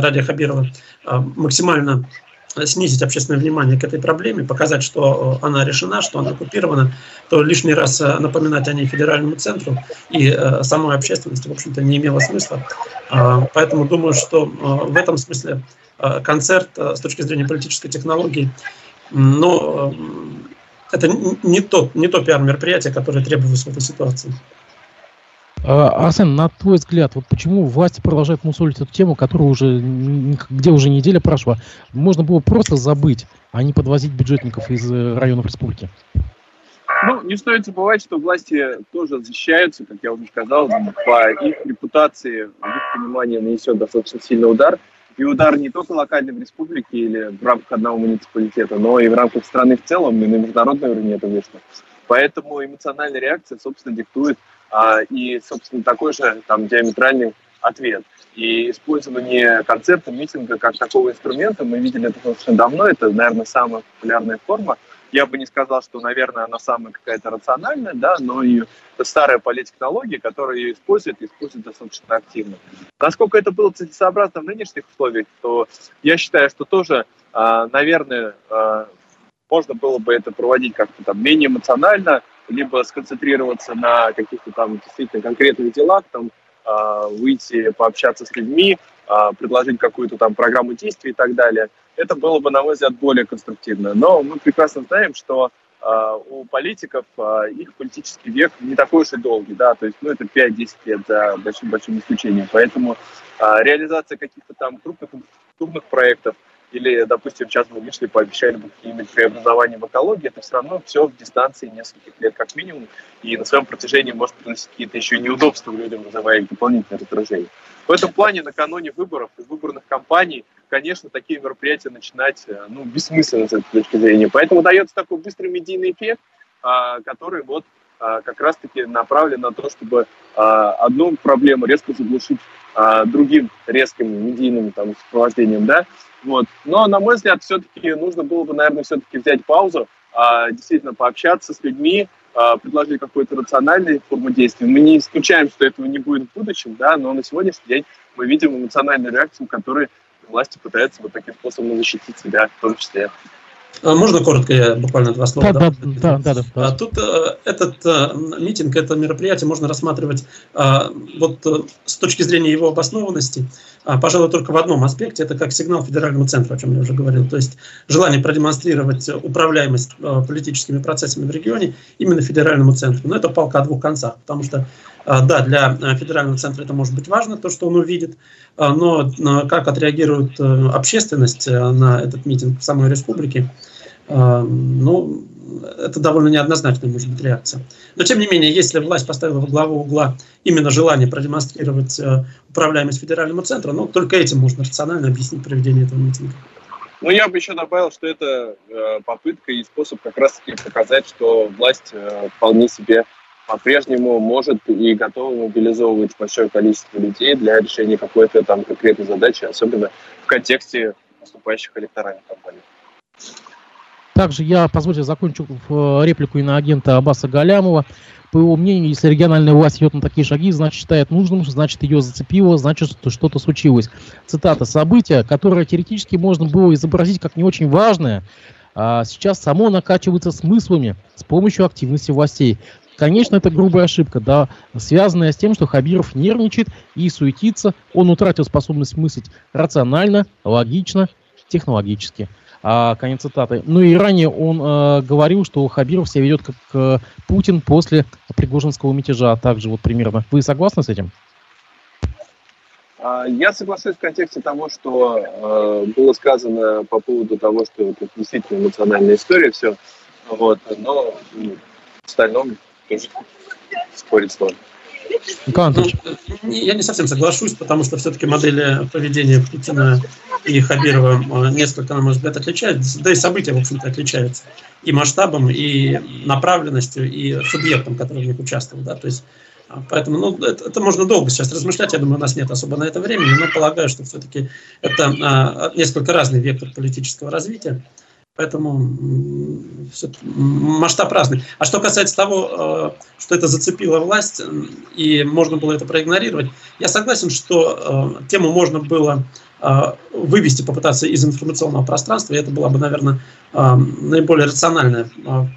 Радия Хабирова максимально снизить общественное внимание к этой проблеме, показать, что она решена, что она оккупирована, то лишний раз э, напоминать о ней федеральному центру и э, самой общественности, в общем-то, не имело смысла. Поэтому думаю, что э, в этом смысле концерт с точки зрения политической технологии, но это не то, не то пиар-мероприятие, которое требовалось в этой ситуации. А, Арсен, на твой взгляд, вот почему власти продолжают мусолить эту тему, которая уже, где уже неделя прошла? Можно было просто забыть, а не подвозить бюджетников из э, районов республики. Ну, не стоит забывать, что власти тоже защищаются, как я уже сказал, по их репутации, в их понимании нанесет достаточно сильный удар. И удар не только локальный в республике или в рамках одного муниципалитета, но и в рамках страны в целом, и на международном уровне это вышло. Поэтому эмоциональная реакция, собственно, диктует а, и, собственно, такой же там диаметральный ответ. И использование концерта, митинга как такого инструмента, мы видели это достаточно давно, это, наверное, самая популярная форма. Я бы не сказал, что, наверное, она самая какая-то рациональная, да, но и старая политтехнология, которая ее использует использует достаточно активно. Насколько это было целесообразно в нынешних условиях, то я считаю, что тоже, а, наверное, а, можно было бы это проводить как-то там менее эмоционально, либо сконцентрироваться на каких-то там действительно конкретных делах, там а, выйти, пообщаться с людьми, предложить какую-то там программу действий и так далее. Это было бы, на мой взгляд, более конструктивно. Но мы прекрасно знаем, что а, у политиков их политический век не такой уж и долгий, да, то есть, ну, это 5-10 лет за большим-большим исключением. Поэтому реализация каких-то там крупных, крупных проектов – или, допустим, сейчас мы вышли, пообещали бы какие-нибудь преобразования в экологии, это все равно все в дистанции нескольких лет как минимум, и на своем протяжении может приносить какие-то еще неудобства людям, вызывая их дополнительное раздражение. В этом плане накануне выборов и выборных кампаний, конечно, такие мероприятия начинать э, ну, бессмысленно с этой точки зрения. Поэтому дается такой быстрый медийный эффект, а, который вот а, как раз-таки направлен на то, чтобы а, одну проблему резко заглушить другим резким медийным там, сопровождением, да, Вот. Но, на мой взгляд, все-таки нужно было бы, наверное, все-таки взять паузу, а, действительно пообщаться с людьми, а, предложить какую-то рациональную форму действия. Мы не исключаем, что этого не будет в будущем, да, но на сегодняшний день мы видим эмоциональную реакцию, которой власти пытаются вот таким способом защитить себя в том числе. А можно коротко, я буквально два слова? Да, да, да, да, да. А тут э, этот э, митинг, это мероприятие можно рассматривать э, вот с точки зрения его обоснованности, э, пожалуй, только в одном аспекте, это как сигнал федеральному центру, о чем я уже говорил, то есть желание продемонстрировать управляемость политическими процессами в регионе именно федеральному центру. Но это палка о двух концах, потому что, да, для э, федерального центра это может быть важно, то, что он увидит, э, но как отреагирует э, общественность э, на этот митинг в самой республике, ну, это довольно неоднозначная может быть реакция. Но тем не менее, если власть поставила во главу угла именно желание продемонстрировать управляемость федеральному центру, ну, только этим можно рационально объяснить проведение этого митинга. Ну, я бы еще добавил, что это попытка и способ как раз-таки показать, что власть вполне себе по-прежнему может и готова мобилизовывать большое количество людей для решения какой-то там конкретной задачи, особенно в контексте наступающих электоральных кампаний. Также я, позвольте, закончу э, реплику и на агента Аббаса Галямова. По его мнению, если региональная власть идет на такие шаги, значит, считает нужным, значит, ее зацепило, значит, что что-то случилось. Цитата. «Событие, которое теоретически можно было изобразить как не очень важное, а сейчас само накачивается смыслами с помощью активности властей. Конечно, это грубая ошибка, да, связанная с тем, что Хабиров нервничает и суетится, он утратил способность мыслить рационально, логично, технологически. А, конец цитаты. Ну и ранее он э, говорил, что Хабиров себя ведет как э, Путин после Пригожинского мятежа. Также вот примерно. Вы согласны с этим? А, я соглашусь в контексте того, что э, было сказано по поводу того, что это действительно эмоциональная история, все. Вот, но в остальном тоже спорить сложно. Ну, я не совсем соглашусь, потому что все-таки модели поведения Путина и Хабирова э, несколько, на мой взгляд, отличаются. Да и события, в общем-то, отличаются. И масштабом, и направленностью, и субъектом, который в них участвовал. Да? То есть, а, поэтому ну, это, это можно долго сейчас размышлять. Я думаю, у нас нет особо на это времени, но полагаю, что все-таки это а, несколько разный вектор политического развития. Поэтому масштаб разный. А что касается того, э, что это зацепило власть, и можно было это проигнорировать, я согласен, что э, тему можно было э, вывести, попытаться из информационного пространства, и это была бы, наверное, наиболее рациональная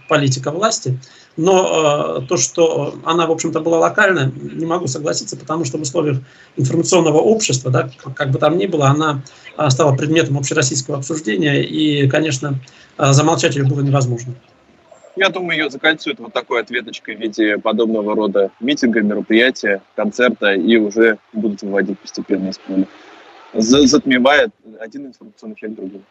политика власти. Но э, то, что она, в общем-то, была локальная, не могу согласиться, потому что в условиях информационного общества, да, как бы там ни было, она э, стала предметом общероссийского обсуждения, и, конечно, э, замолчать ее было невозможно. Я думаю, ее закольцуют вот такой ответочкой в виде подобного рода митинга, мероприятия, концерта, и уже будут выводить постепенно из поля. Затмевая один информационный эффект другим.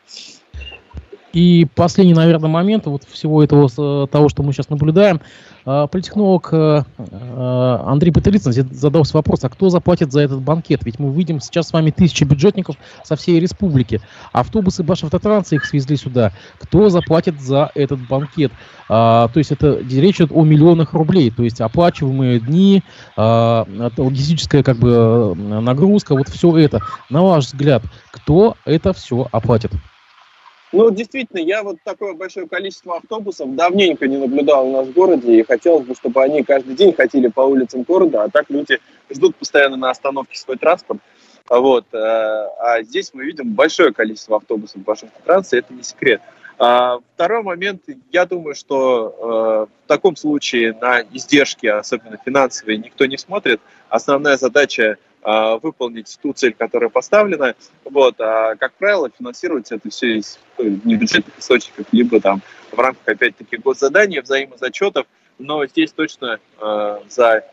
И последний, наверное, момент вот всего этого, э, того, что мы сейчас наблюдаем, э, политехнолог э, Андрей Петрицын задался вопрос, а кто заплатит за этот банкет? Ведь мы видим сейчас с вами тысячи бюджетников со всей республики. Автобусы Башавтотранса их свезли сюда. Кто заплатит за этот банкет? То есть это речь идет о миллионах рублей, то есть оплачиваемые дни, логистическая как бы нагрузка, вот все это. На ваш взгляд, кто это все оплатит? Ну, действительно, я вот такое большое количество автобусов давненько не наблюдал у нас в городе, и хотелось бы, чтобы они каждый день ходили по улицам города, а так люди ждут постоянно на остановке свой транспорт. Вот. Э, а здесь мы видим большое количество автобусов в вашем трансе, это не секрет. А второй момент, я думаю, что э, в таком случае на издержки, особенно финансовые, никто не смотрит. Основная задача выполнить ту цель, которая поставлена. Вот. А, как правило, финансируется это все из ну, небюджетных источников, либо там в рамках, опять-таки, госзаданий, взаимозачетов. Но здесь точно э, за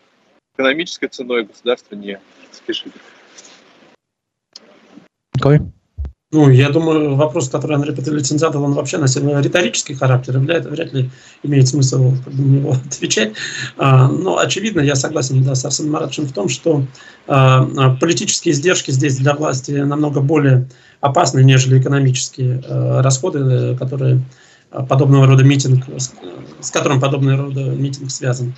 экономической ценой государство не спешит. Какой? Ну, я думаю, вопрос, который Андрей Петрович задал, он вообще носит риторический характер, вряд, вряд ли имеет смысл на него *laughs* отвечать. А, но, очевидно, я согласен да, с Арсеном Маратовичем в том, что а, а, политические издержки здесь для власти намного более опасны, нежели экономические а, расходы, которые подобного рода митинг, с, с которым подобного рода митинг связан.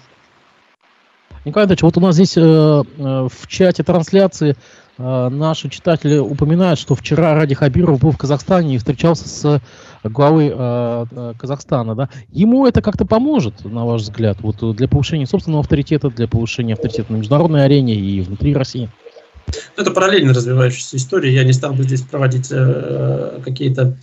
Николай Ильич, вот у нас здесь э, э, в чате трансляции э, наши читатели упоминают, что вчера Ради Хабиров был в Казахстане и встречался с главой э, Казахстана. Да? Ему это как-то поможет, на ваш взгляд, вот для повышения собственного авторитета, для повышения авторитета на международной арене и внутри России? Это параллельно развивающаяся история. Я не стал бы здесь проводить э, какие-то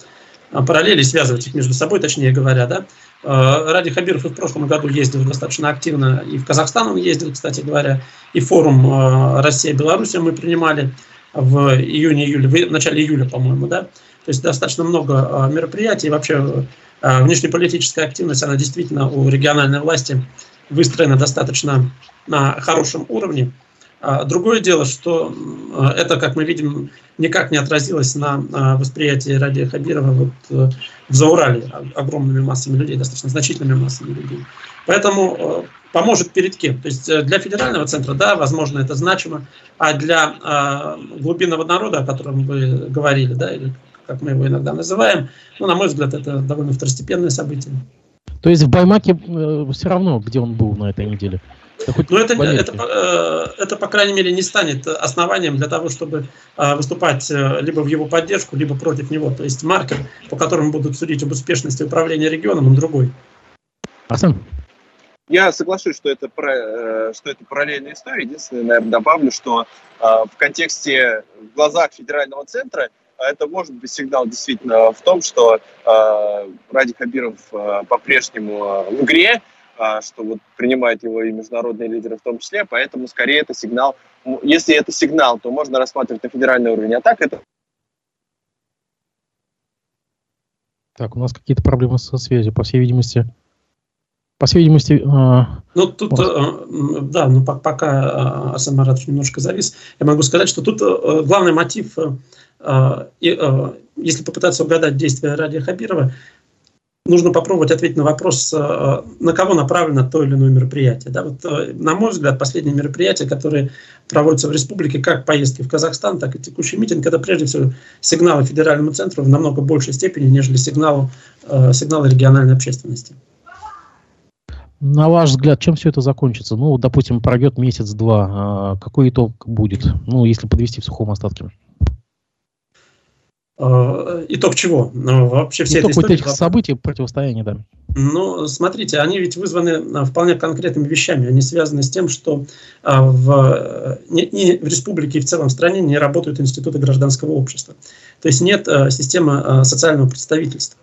а, параллели, связывать их между собой, точнее говоря, да. Э, Ради Хабиров и в прошлом году ездил достаточно активно, и в Казахстан он ездил, кстати говоря, и форум э, Россия-Беларусь мы принимали в июне-июле, в начале июля, по-моему, да. То есть достаточно много мероприятий, и вообще внешнеполитическая активность, она действительно у региональной власти выстроена достаточно на хорошем уровне. А другое дело, что это, как мы видим, никак не отразилось на восприятии Радия Хабирова вот э, в Заурале огромными массами людей, достаточно значительными массами людей. Поэтому э, поможет перед кем? То есть э, для федерального центра, да, возможно, это значимо, а для глубинного народа, о котором вы говорили, да, или как мы его иногда называем, ну, на мой взгляд, это довольно второстепенное событие. То есть в Баймаке э, все равно, где он был на этой неделе? Но это, это, э, это, по крайней мере, не станет основанием для того, чтобы э, выступать э, либо в его поддержку, либо против него. То есть маркер, по которому будут судить об успешности управления регионом, он другой. Арсен? Я соглашусь, что это, про, что это параллельная история. Единственное, наверное, добавлю, что в контексте, в глазах федерального центра, это может быть сигнал действительно в том, что Ради Хабиров по-прежнему в игре, что вот принимают его и международные лидеры в том числе, поэтому скорее это сигнал, если это сигнал, то можно рассматривать на федеральный уровень, а так это Так, у нас какие-то проблемы со связью, по всей видимости. По всей видимости... Э, ну, тут, э, да, ну, пока Маратович немножко завис, я могу сказать, что тут э, главный мотив, э, э, если попытаться угадать действия Радия Хабирова, нужно попробовать ответить на вопрос, э, на кого направлено то или иное мероприятие. Да, вот, э, на мой взгляд, последние мероприятия, которые проводятся в республике, как поездки в Казахстан, так и текущий митинг, это прежде всего сигналы федеральному центру в намного большей степени, нежели сигналы, э, сигналы региональной общественности. На ваш взгляд, чем все это закончится? Ну, допустим, пройдет месяц-два. А какой итог будет? Ну, если подвести в сухом остатке. Э, итог чего? Ну, вообще все Итог вот этих событий, противостояния, да. Ну, смотрите, они ведь вызваны э, вполне конкретными вещами. Они связаны с тем, что э, в, не, не в республике и в целом в стране не работают институты гражданского общества. То есть нет системы социального представительства.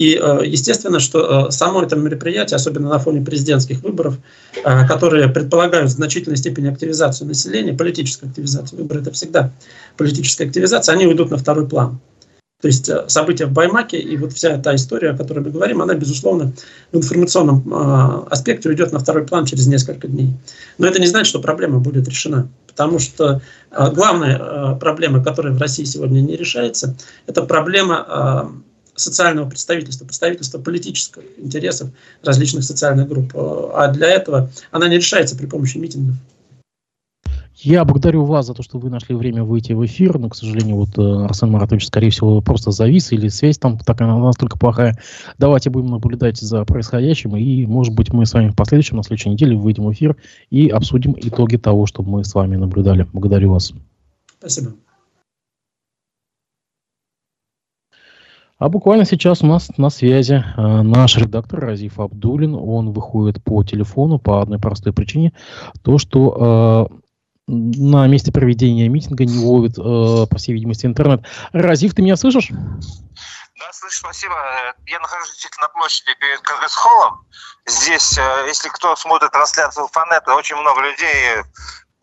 И э, естественно, что э, само это мероприятие, особенно на фоне президентских выборов, э, которые предполагают в значительной степени активизацию населения, политическую активизацию, выборы это всегда политическая активизация, они уйдут на второй план. То есть события в Баймаке и вот вся та история, о которой мы говорим, она, безусловно, в информационном аспекте уйдет на второй план через несколько дней. Но это не значит, что проблема будет решена. Потому что главная проблема, которая в России сегодня не решается, это проблема социального представительства, представительства политических интересов различных социальных групп. А для этого она не решается при помощи митингов. Я благодарю вас за то, что вы нашли время выйти в эфир, но, к сожалению, вот э, Арсен Маратович, скорее всего, просто завис или связь там такая настолько плохая. Давайте будем наблюдать за происходящим, и, может быть, мы с вами в последующем, на следующей неделе выйдем в эфир и обсудим итоги того, что мы с вами наблюдали. Благодарю вас. Спасибо. А буквально сейчас у нас на связи э, наш редактор Разиф Абдулин. Он выходит по телефону по одной простой причине. То, что э, на месте проведения митинга не ловит, э, по всей видимости, интернет. Разиф, ты меня слышишь? Да, слышу, спасибо. Я нахожусь действительно на площади перед Конгресс-холлом. Здесь, э, если кто смотрит трансляцию Фанета, очень много людей,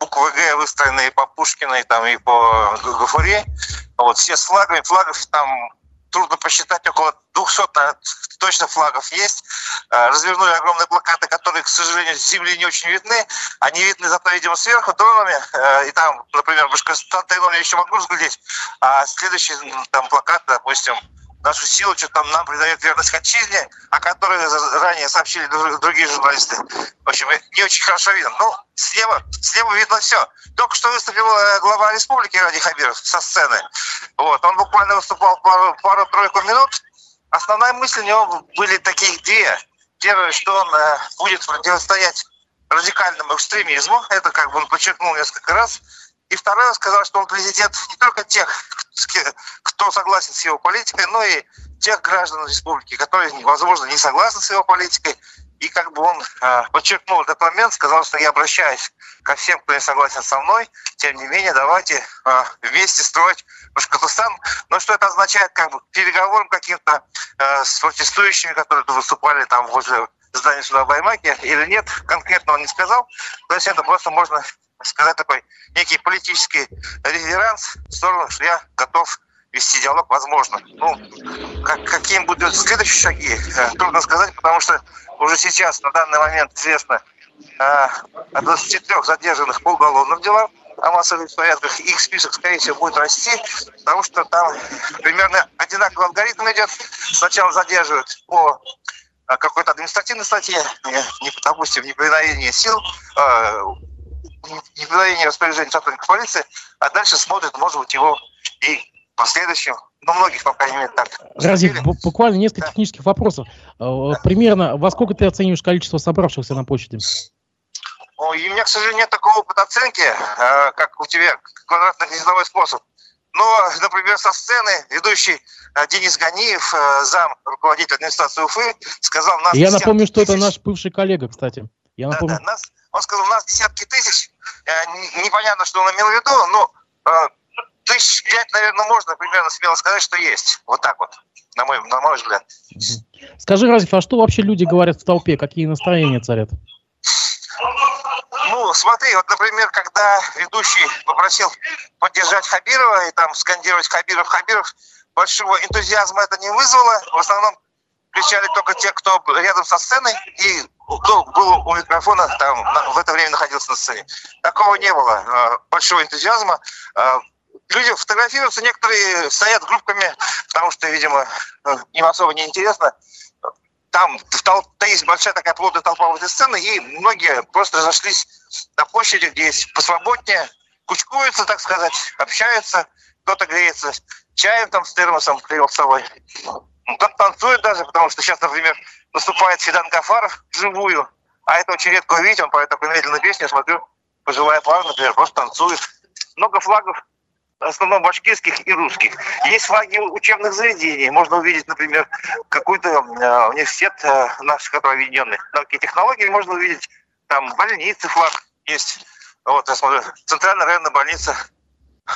буквы Г выстроенные по Пушкиной там, и по Гафуре. Вот, все с флагами, флагов там трудно посчитать, около 200 точно флагов есть. Э, развернули огромные плакаты, которые, к сожалению, с земли не очень видны. Они видны зато, видимо, сверху дронами. Э, и там, например, Башкортостан я еще могу разглядеть. А следующий там плакат, допустим, нашу силу, что там нам придает верность отчизне, о которой ранее сообщили другие журналисты. В общем, не очень хорошо видно. Ну, слева, слева видно все. Только что выступил э, глава республики Ради Хабиров со сцены. Вот, он буквально выступал пару-тройку минут. Основная мысль у него были таких две. Первое, что он э, будет противостоять радикальному экстремизму. Это как бы он подчеркнул несколько раз. И второе, сказал, что он президент не только тех, кто согласен с его политикой, но и тех граждан республики, которые, возможно, не согласны с его политикой. И как бы он э, подчеркнул этот момент, сказал, что я обращаюсь ко всем, кто не согласен со мной. Тем не менее, давайте э, вместе строить Башкортостан. Но что это означает, как бы переговорам каким-то э, с протестующими, которые выступали там возле здания суда в Баймаке, или нет, конкретно он не сказал. То есть это просто можно сказать такой некий политический реверанс в сторону, что я готов вести диалог, возможно. Ну, как, каким будут следующие шаги, э, трудно сказать, потому что уже сейчас, на данный момент, известно э, о 23 задержанных по уголовным делам о массовых порядках. Их список, скорее всего, будет расти, потому что там примерно одинаковый алгоритм идет. Сначала задерживают по э, какой-то административной статье, не, допустим, неповиновение сил, неповиновение распоряжений сотрудников полиции, а дальше смотрят, может быть, его и последующем, ну, многих, по крайней мере, так. Разив, буквально несколько да. технических вопросов. Э, примерно во сколько ты оцениваешь количество собравшихся на площади? Ой, у меня, к сожалению, нет такого опыта оценки, э, как у тебя, квадратно-гнездовой способ. Но, например, со сцены ведущий э, Денис Ганиев, зам руководитель администрации Уфы, сказал... Нас Я напомню, что это наш бывший коллега, кстати. Я напомню. Да, да, нас, он сказал, у нас десятки тысяч. Непонятно, что он имел в виду, но тысяч пять, наверное, можно примерно смело сказать, что есть. Вот так вот, на мой, на мой взгляд. Скажи, Разиф, а что вообще люди говорят в толпе? Какие настроения царят? Ну, смотри, вот, например, когда ведущий попросил поддержать Хабирова и там скандировать Хабиров, Хабиров, большого энтузиазма это не вызвало. В основном кричали только те, кто рядом со сценой и кто был у микрофона, там в это время находился на сцене. Такого не было. А, большого энтузиазма. А, люди фотографируются, некоторые стоят группками, потому что, видимо, э, им особо не интересно. Там в толпе есть большая такая плотная толпа возле сцены, и многие просто разошлись на площади, где есть посвободнее, кучкуются, так сказать, общаются, кто-то греется чаем там с термосом привел с собой. Кто-то танцует даже, потому что сейчас, например, наступает Фидан Гафаров вживую, а это очень редко увидеть, он поет такую медленную песню, смотрю, пожилая пара, например, просто танцует. Много флагов в основном башкирских и русских. Есть флаги учебных заведений. Можно увидеть, например, какой-то э, университет э, наш, который объединенный науки и технологии. Можно увидеть там больницы, флаг есть. Вот, я смотрю, центральная районная больница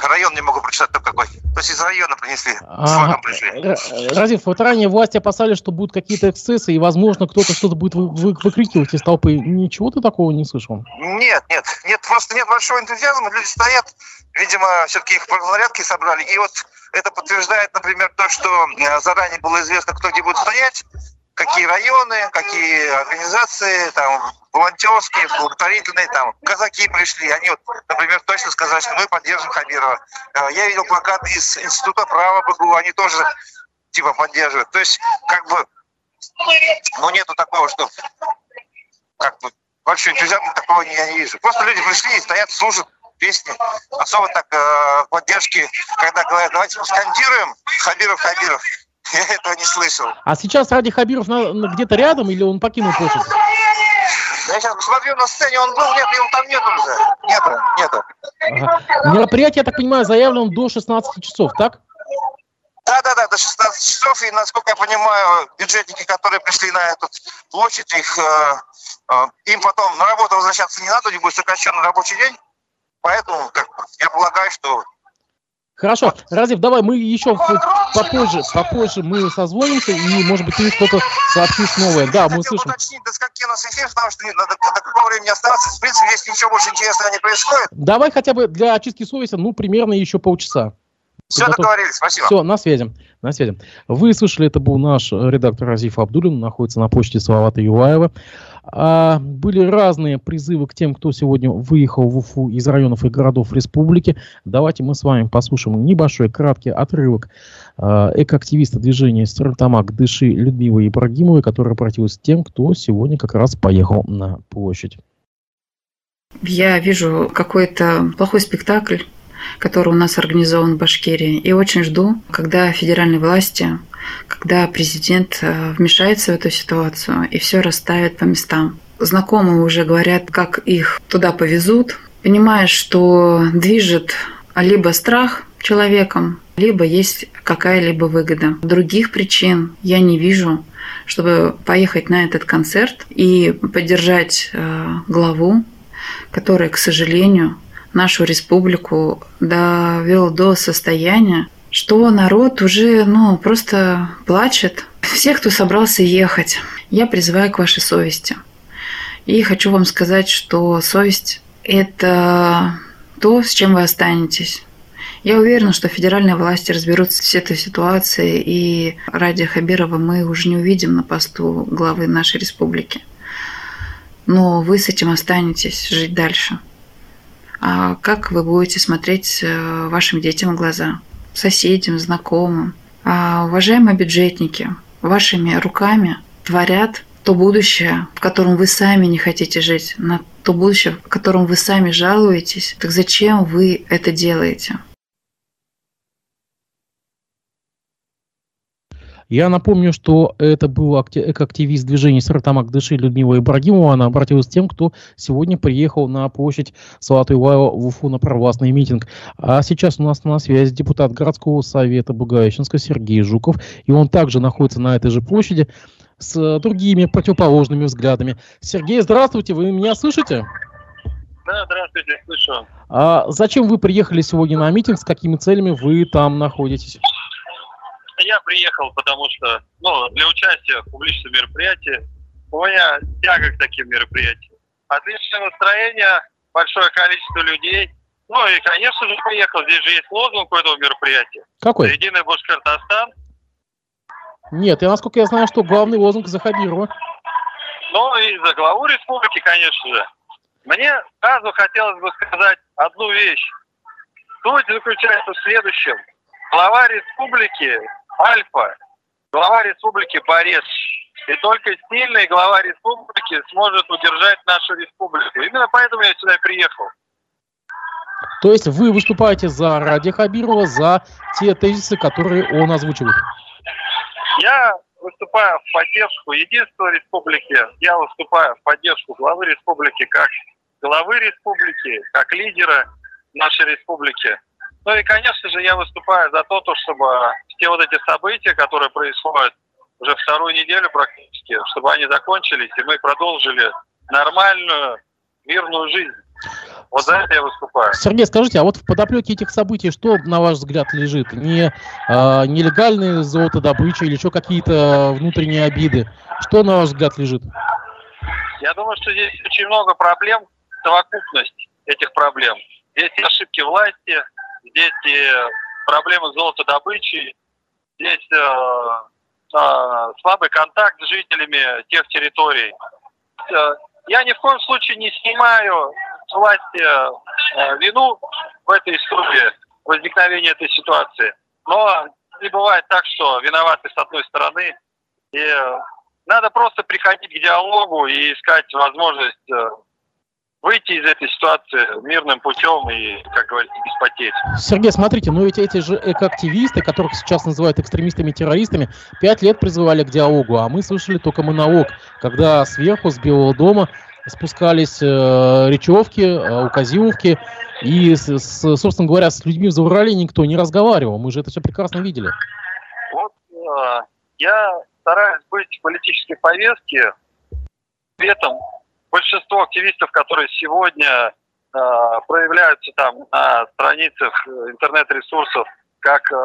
Район не могу прочитать, только какой. То есть из района принесли, с флагом пришли. Разив, вот ранее власти опасались, что будут какие-то эксцессы, и, возможно, кто-то что-то будет вы, вы, выкрикивать из толпы. Ничего ты такого не слышал? Нет, нет. Нет, просто нет большого энтузиазма. Люди стоят, видимо, все-таки их нарядки собрали. И вот это подтверждает, например, то, что э, заранее было известно, кто где будет стоять, какие районы, какие организации, там, волонтерские, благотворительные, там, казаки пришли, они вот, например, точно сказали, что мы поддержим Хабирова. Э, я видел плакат из Института права БГУ, они тоже, типа, поддерживают. То есть, как бы, ну, нету такого, что, как бы, большой энтузиазма такого я не вижу. Просто люди пришли и стоят, слушают песни. Особо так э, поддержки, когда говорят, давайте поскандируем Хабиров, Хабиров. Я этого не слышал. А сейчас Ради Хабиров на, на, где-то рядом или он покинул площадь? Я сейчас посмотрю на сцене, он был, нет, его там нет уже. Нету, нету. Ага. Мероприятие, я так понимаю, заявлено до 16 часов, так? Да, да, да, до 16 часов. И насколько я понимаю, бюджетники, которые пришли на эту площадь, их, э, э, им потом на работу возвращаться не надо, у них будет сокращенный рабочий день. Поэтому как, я полагаю, что Хорошо, Разив, давай мы еще попозже, попозже мы созвонимся, и, может быть, ты что-то сообщишь новое. Да, мы слышим. уточнить, до скольки у нас эфир, потому что до, до какого времени остаться. В принципе, если ничего больше интересного не происходит. Давай хотя бы для очистки совести, ну, примерно еще полчаса. Все, договорились, спасибо. Все, на связи. На связи. Вы слышали, это был наш редактор Разиф Абдулин, находится на почте Салавата Юлаева. А, были разные призывы к тем, кто сегодня выехал в Уфу из районов и городов республики. Давайте мы с вами послушаем небольшой краткий отрывок а, экоактивиста движения Стартамак Дыши Людмилы Ибрагимовой, которая обратилась к тем, кто сегодня как раз поехал на площадь. Я вижу какой-то плохой спектакль, который у нас организован в Башкирии, и очень жду, когда федеральные власти когда президент э, вмешается в эту ситуацию и все расставит по местам. знакомые уже говорят, как их туда повезут. Понимаешь, что движет либо страх человеком, либо есть какая-либо выгода. Других причин я не вижу, чтобы поехать на этот концерт и поддержать э, главу, который, к сожалению, нашу республику довел до состояния, что народ уже ну, просто плачет. Всех, кто собрался ехать, я призываю к вашей совести. И хочу вам сказать, что совесть – это то, с чем вы останетесь. Я уверена, что федеральные власти разберутся с этой ситуацией, и ради Хабирова мы уже не увидим на посту главы нашей республики. Но вы с этим останетесь жить дальше. А как вы будете смотреть э, вашим детям в глаза, соседям, знакомым? А уважаемые бюджетники, вашими руками творят то будущее, в котором вы сами не хотите жить, на то будущее, в котором вы сами жалуетесь, так зачем вы это делаете? Я напомню, что это был активист движения Саратамак Дыши Людмила Ибрагимова. Она обратилась к тем, кто сегодня приехал на площадь Салата Иваева в Уфу на провластный митинг. А сейчас у нас на связи депутат городского совета Благовещенска Сергей Жуков. И он также находится на этой же площади с другими противоположными взглядами. Сергей, здравствуйте, вы меня слышите? Да, здравствуйте, слышу. А зачем вы приехали сегодня на митинг? С какими целями вы там находитесь? Я приехал, потому что, ну, для участия в публичном мероприятии у меня тяга к таким мероприятиям. Отличное настроение, большое количество людей. Ну и, конечно же, приехал. Здесь же есть лозунг у этого мероприятия. Какой? Единый Башкортостан. Нет, я насколько я знаю, что главный лозунг за Хабирова. Ну и за главу республики, конечно же. Мне сразу хотелось бы сказать одну вещь. Суть заключается в следующем. Глава республики Альфа, глава республики Борец. И только сильный глава республики сможет удержать нашу республику. Именно поэтому я сюда приехал. То есть вы выступаете за Ради Хабирова, за те тезисы, которые он озвучивает? Я выступаю в поддержку единства республики, я выступаю в поддержку главы республики как главы республики, как лидера нашей республики. Ну и, конечно же, я выступаю за то, чтобы все вот эти события, которые происходят уже вторую неделю практически, чтобы они закончились, и мы продолжили нормальную, мирную жизнь. Вот за это я выступаю. Сергей, скажите, а вот в подоплеке этих событий что, на ваш взгляд, лежит? Не э, нелегальные золотодобыча или еще какие-то внутренние обиды? Что, на ваш взгляд, лежит? Я думаю, что здесь очень много проблем, совокупность этих проблем. Здесь и ошибки власти, здесь и проблемы золотодобычи, здесь э, э, слабый контакт с жителями тех территорий. Э, я ни в коем случае не снимаю с власти вину в этой истории возникновения этой ситуации. Но не бывает так, что виноваты с одной стороны. И надо просто приходить к диалогу и искать возможность выйти из этой ситуации мирным путем и, как говорится, без потерь. Сергей, смотрите, ну ведь эти же экоактивисты, которых сейчас называют экстремистами-террористами, пять лет призывали к диалогу, а мы слышали только монолог, когда сверху с Белого дома спускались э, речевки, э, указивки, и, с, с, собственно говоря, с людьми в Заурале никто не разговаривал. Мы же это все прекрасно видели. Вот э, я стараюсь быть в политической повестке, при этом большинство активистов, которые сегодня э, проявляются там на страницах интернет-ресурсов как э,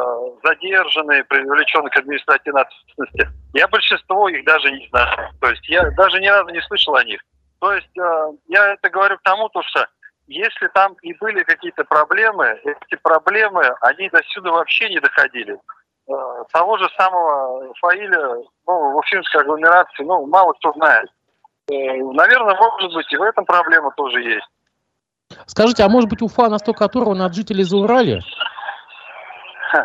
задержанные, привлеченные к административной ответственности, я большинство их даже не знаю. То есть я даже ни разу не слышал о них. То есть э, я это говорю к тому, то, что если там и были какие-то проблемы, эти проблемы, они до сюда вообще не доходили. Э, того же самого Фаиля, ну, в уфимской агломерации, ну, мало кто знает. Э, наверное, может быть, и в этом проблема тоже есть. Скажите, а может быть Уфа настолько оторвана от жителей Заурали? *laughs*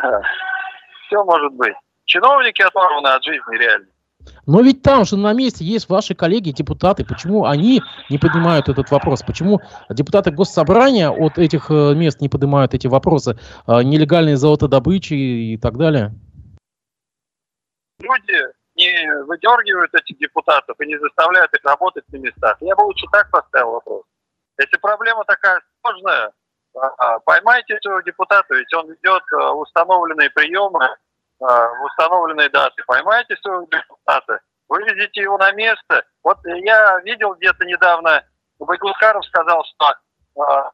Все может быть. Чиновники оторваны от жизни реально. Но ведь там же на месте есть ваши коллеги, депутаты. Почему они не поднимают этот вопрос? Почему депутаты Госсобрания от этих э, мест не поднимают эти вопросы? Нелегальной золотодобычи и так далее? Люди не выдергивают этих депутатов и не заставляют их работать на местах. Я бы лучше так поставил вопрос. Если проблема такая сложная, а, а, поймайте этого депутата, ведь он ведет а, установленные приемы, в установленные даты. Поймайте своего депутата, вывезите его на место. Вот я видел где-то недавно, Байгулкаров сказал, что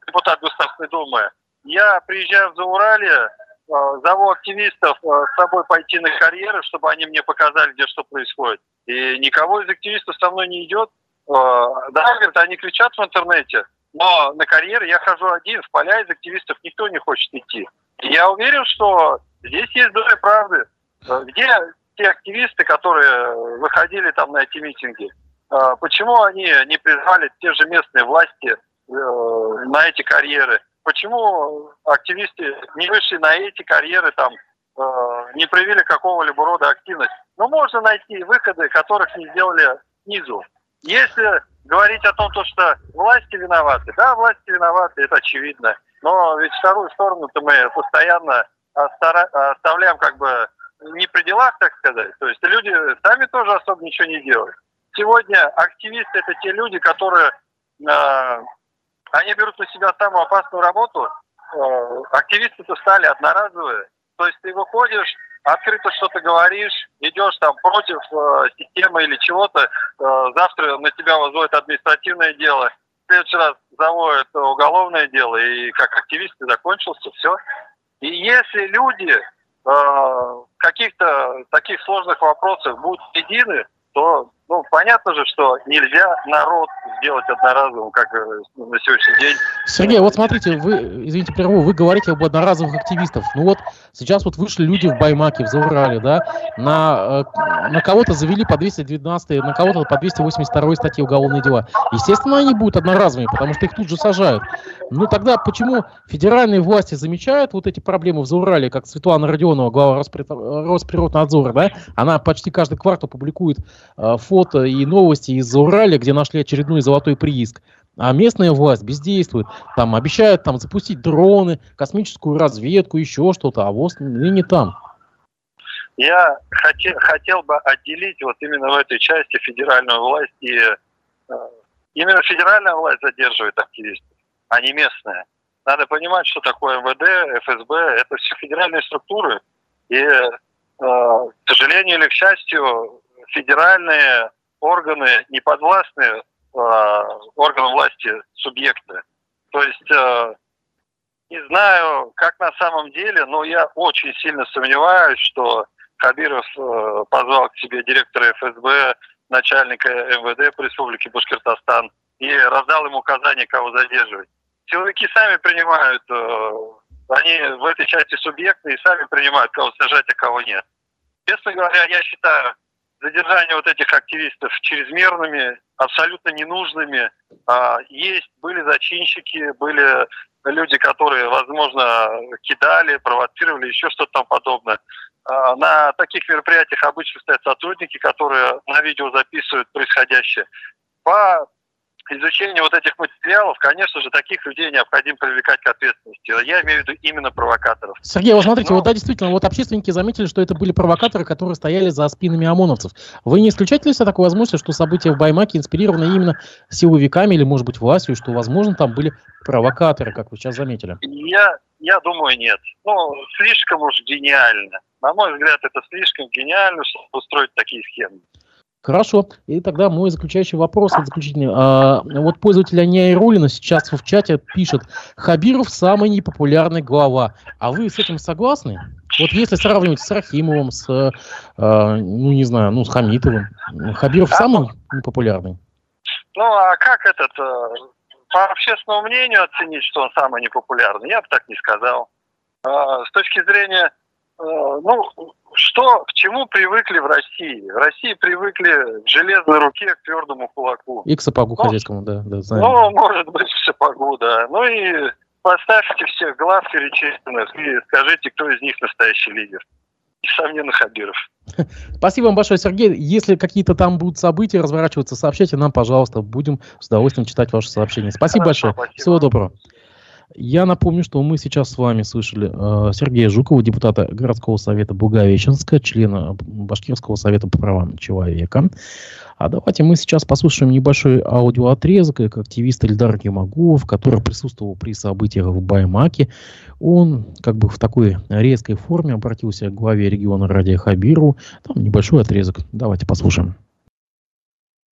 депутат Государственной Думы, я приезжаю в Зауралье, зову активистов с собой пойти на карьеры, чтобы они мне показали, где что происходит. И никого из активистов со мной не идет. Да, говорит, они кричат в интернете, но на карьеры я хожу один, в поля из активистов никто не хочет идти. И я уверен, что здесь есть доля правды. Э, где те активисты, которые выходили там на эти митинги? Э, почему они не призвали те же местные власти э, на эти карьеры? Почему активисты не вышли на эти карьеры, там, не проявили какого-либо рода активность? Ну, можно найти выходы, которых не сделали снизу. Если говорить о том, что власти виноваты, да, власти виноваты, это очевидно. Но ведь вторую сторону-то мы постоянно оставляем как бы не при делах, так сказать. То есть люди сами тоже особо ничего не делают. Сегодня активисты это те люди, которые э, они берут на себя самую опасную работу. Э, активисты-то стали одноразовые. То есть ты выходишь, открыто что-то говоришь, идешь там против э, системы или чего-то, э, завтра на тебя возводят административное дело, в следующий раз заводят уголовное дело, и как активист ты закончился, все. И если люди э, каких-то таких сложных вопросах будут едины, то ну, понятно же, что нельзя народ сделать одноразовым, как э, на сегодняшний день. Сергей, вот смотрите, вы, извините, прерву, вы говорите об одноразовых активистов. Ну вот сейчас вот вышли люди в Баймаке, в Заурале, да, на, э, на кого-то завели по 219, на кого-то по 282 статье уголовные дела. Естественно, они будут одноразовыми, потому что их тут же сажают. Ну тогда почему федеральные власти замечают вот эти проблемы в Заурале, как Светлана Родионова, глава Росприроднадзора, да, она почти каждый квартал публикует э, фото и новости из Урали, где нашли очередной золотой прииск. А местная власть бездействует. Там обещают там, запустить дроны, космическую разведку, еще что-то, а ВОЗ не там. Я хотел, хотел бы отделить вот именно в этой части федеральную власть и э, именно федеральная власть задерживает активистов, а не местная. Надо понимать, что такое МВД, ФСБ, это все федеральные структуры. И, э, к сожалению или к счастью, федеральные органы не подвластны э, органам власти субъекта. То есть э, не знаю, как на самом деле, но я очень сильно сомневаюсь, что Хабиров э, позвал к себе директора ФСБ, начальника МВД по республике Башкортостан и раздал ему указания, кого задерживать. Силовики сами принимают, э, они в этой части субъекты и сами принимают, кого сажать, а кого нет. Честно говоря, я считаю, задержание вот этих активистов чрезмерными, абсолютно ненужными. А, есть, были зачинщики, были люди, которые, возможно, кидали, провоцировали, еще что-то там подобное. А, на таких мероприятиях обычно стоят сотрудники, которые на видео записывают происходящее. По изучение вот этих материалов, конечно же, таких людей необходимо привлекать к ответственности. Я имею в виду именно провокаторов. Сергей, вот смотрите, Но... вот да, действительно, вот общественники заметили, что это были провокаторы, которые стояли за спинами ОМОНовцев. Вы не исключаете ли себе такой возможности, что события в Баймаке инспирированы именно силовиками или, может быть, властью, что, возможно, там были провокаторы, как вы сейчас заметили? Я, я думаю, нет. Ну, слишком уж гениально. На мой взгляд, это слишком гениально, чтобы устроить такие схемы. Хорошо. И тогда мой заключающий вопрос, заключительный. А, вот пользователь Аня Ирулина сейчас в чате пишет, Хабиров самый непопулярный глава. А вы с этим согласны? Вот если сравнивать с Рахимовым, с, э, ну не знаю, ну с Хамитовым, Хабиров самый непопулярный? Ну а как этот, э, по общественному мнению оценить, что он самый непопулярный? Я бы так не сказал. А, с точки зрения Э, ну, что, к чему привыкли в России? В России привыкли к железной руке, к твердому кулаку. И к сапогу ну, хозяйскому, да, да, знаем. Ну, может быть, к сапогу, да. Ну и поставьте всех глав перечисленных и скажите, кто из них настоящий лидер. Несомненно, Хабиров. Спасибо вам большое, Сергей. Если какие-то там будут события разворачиваться, сообщайте нам, пожалуйста. Будем с удовольствием читать ваши сообщения. Спасибо Хорошо, большое. Спасибо. Всего доброго. Я напомню, что мы сейчас с вами слышали э, Сергея Жукова, депутата городского совета Благовещенска, члена Башкирского совета по правам человека. А давайте мы сейчас послушаем небольшой аудиоотрезок, как активист Ильдар Гемагулов, который присутствовал при событиях в Баймаке. Он как бы в такой резкой форме обратился к главе региона Радия Хабиру. Там небольшой отрезок. Давайте послушаем.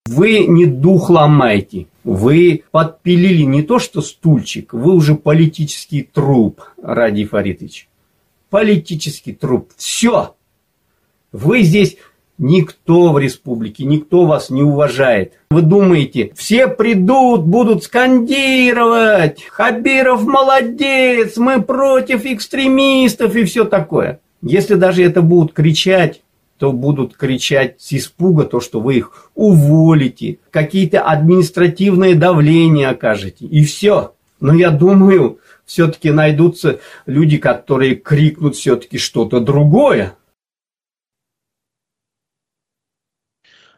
Вы не дух ломаете. Вы подпилили не то что стульчик, вы уже политический труп, Ради Фаритович. Политический труп. Все. Вы здесь никто в республике, никто вас не уважает. Вы думаете, все придут, будут скандировать, Хабиров молодец, мы против экстремистов и все такое. Если даже это будут кричать то будут кричать с испуга то, что вы их уволите, какие-то административные давления окажете, и все. Но я думаю, все-таки найдутся люди, которые крикнут все-таки что-то другое.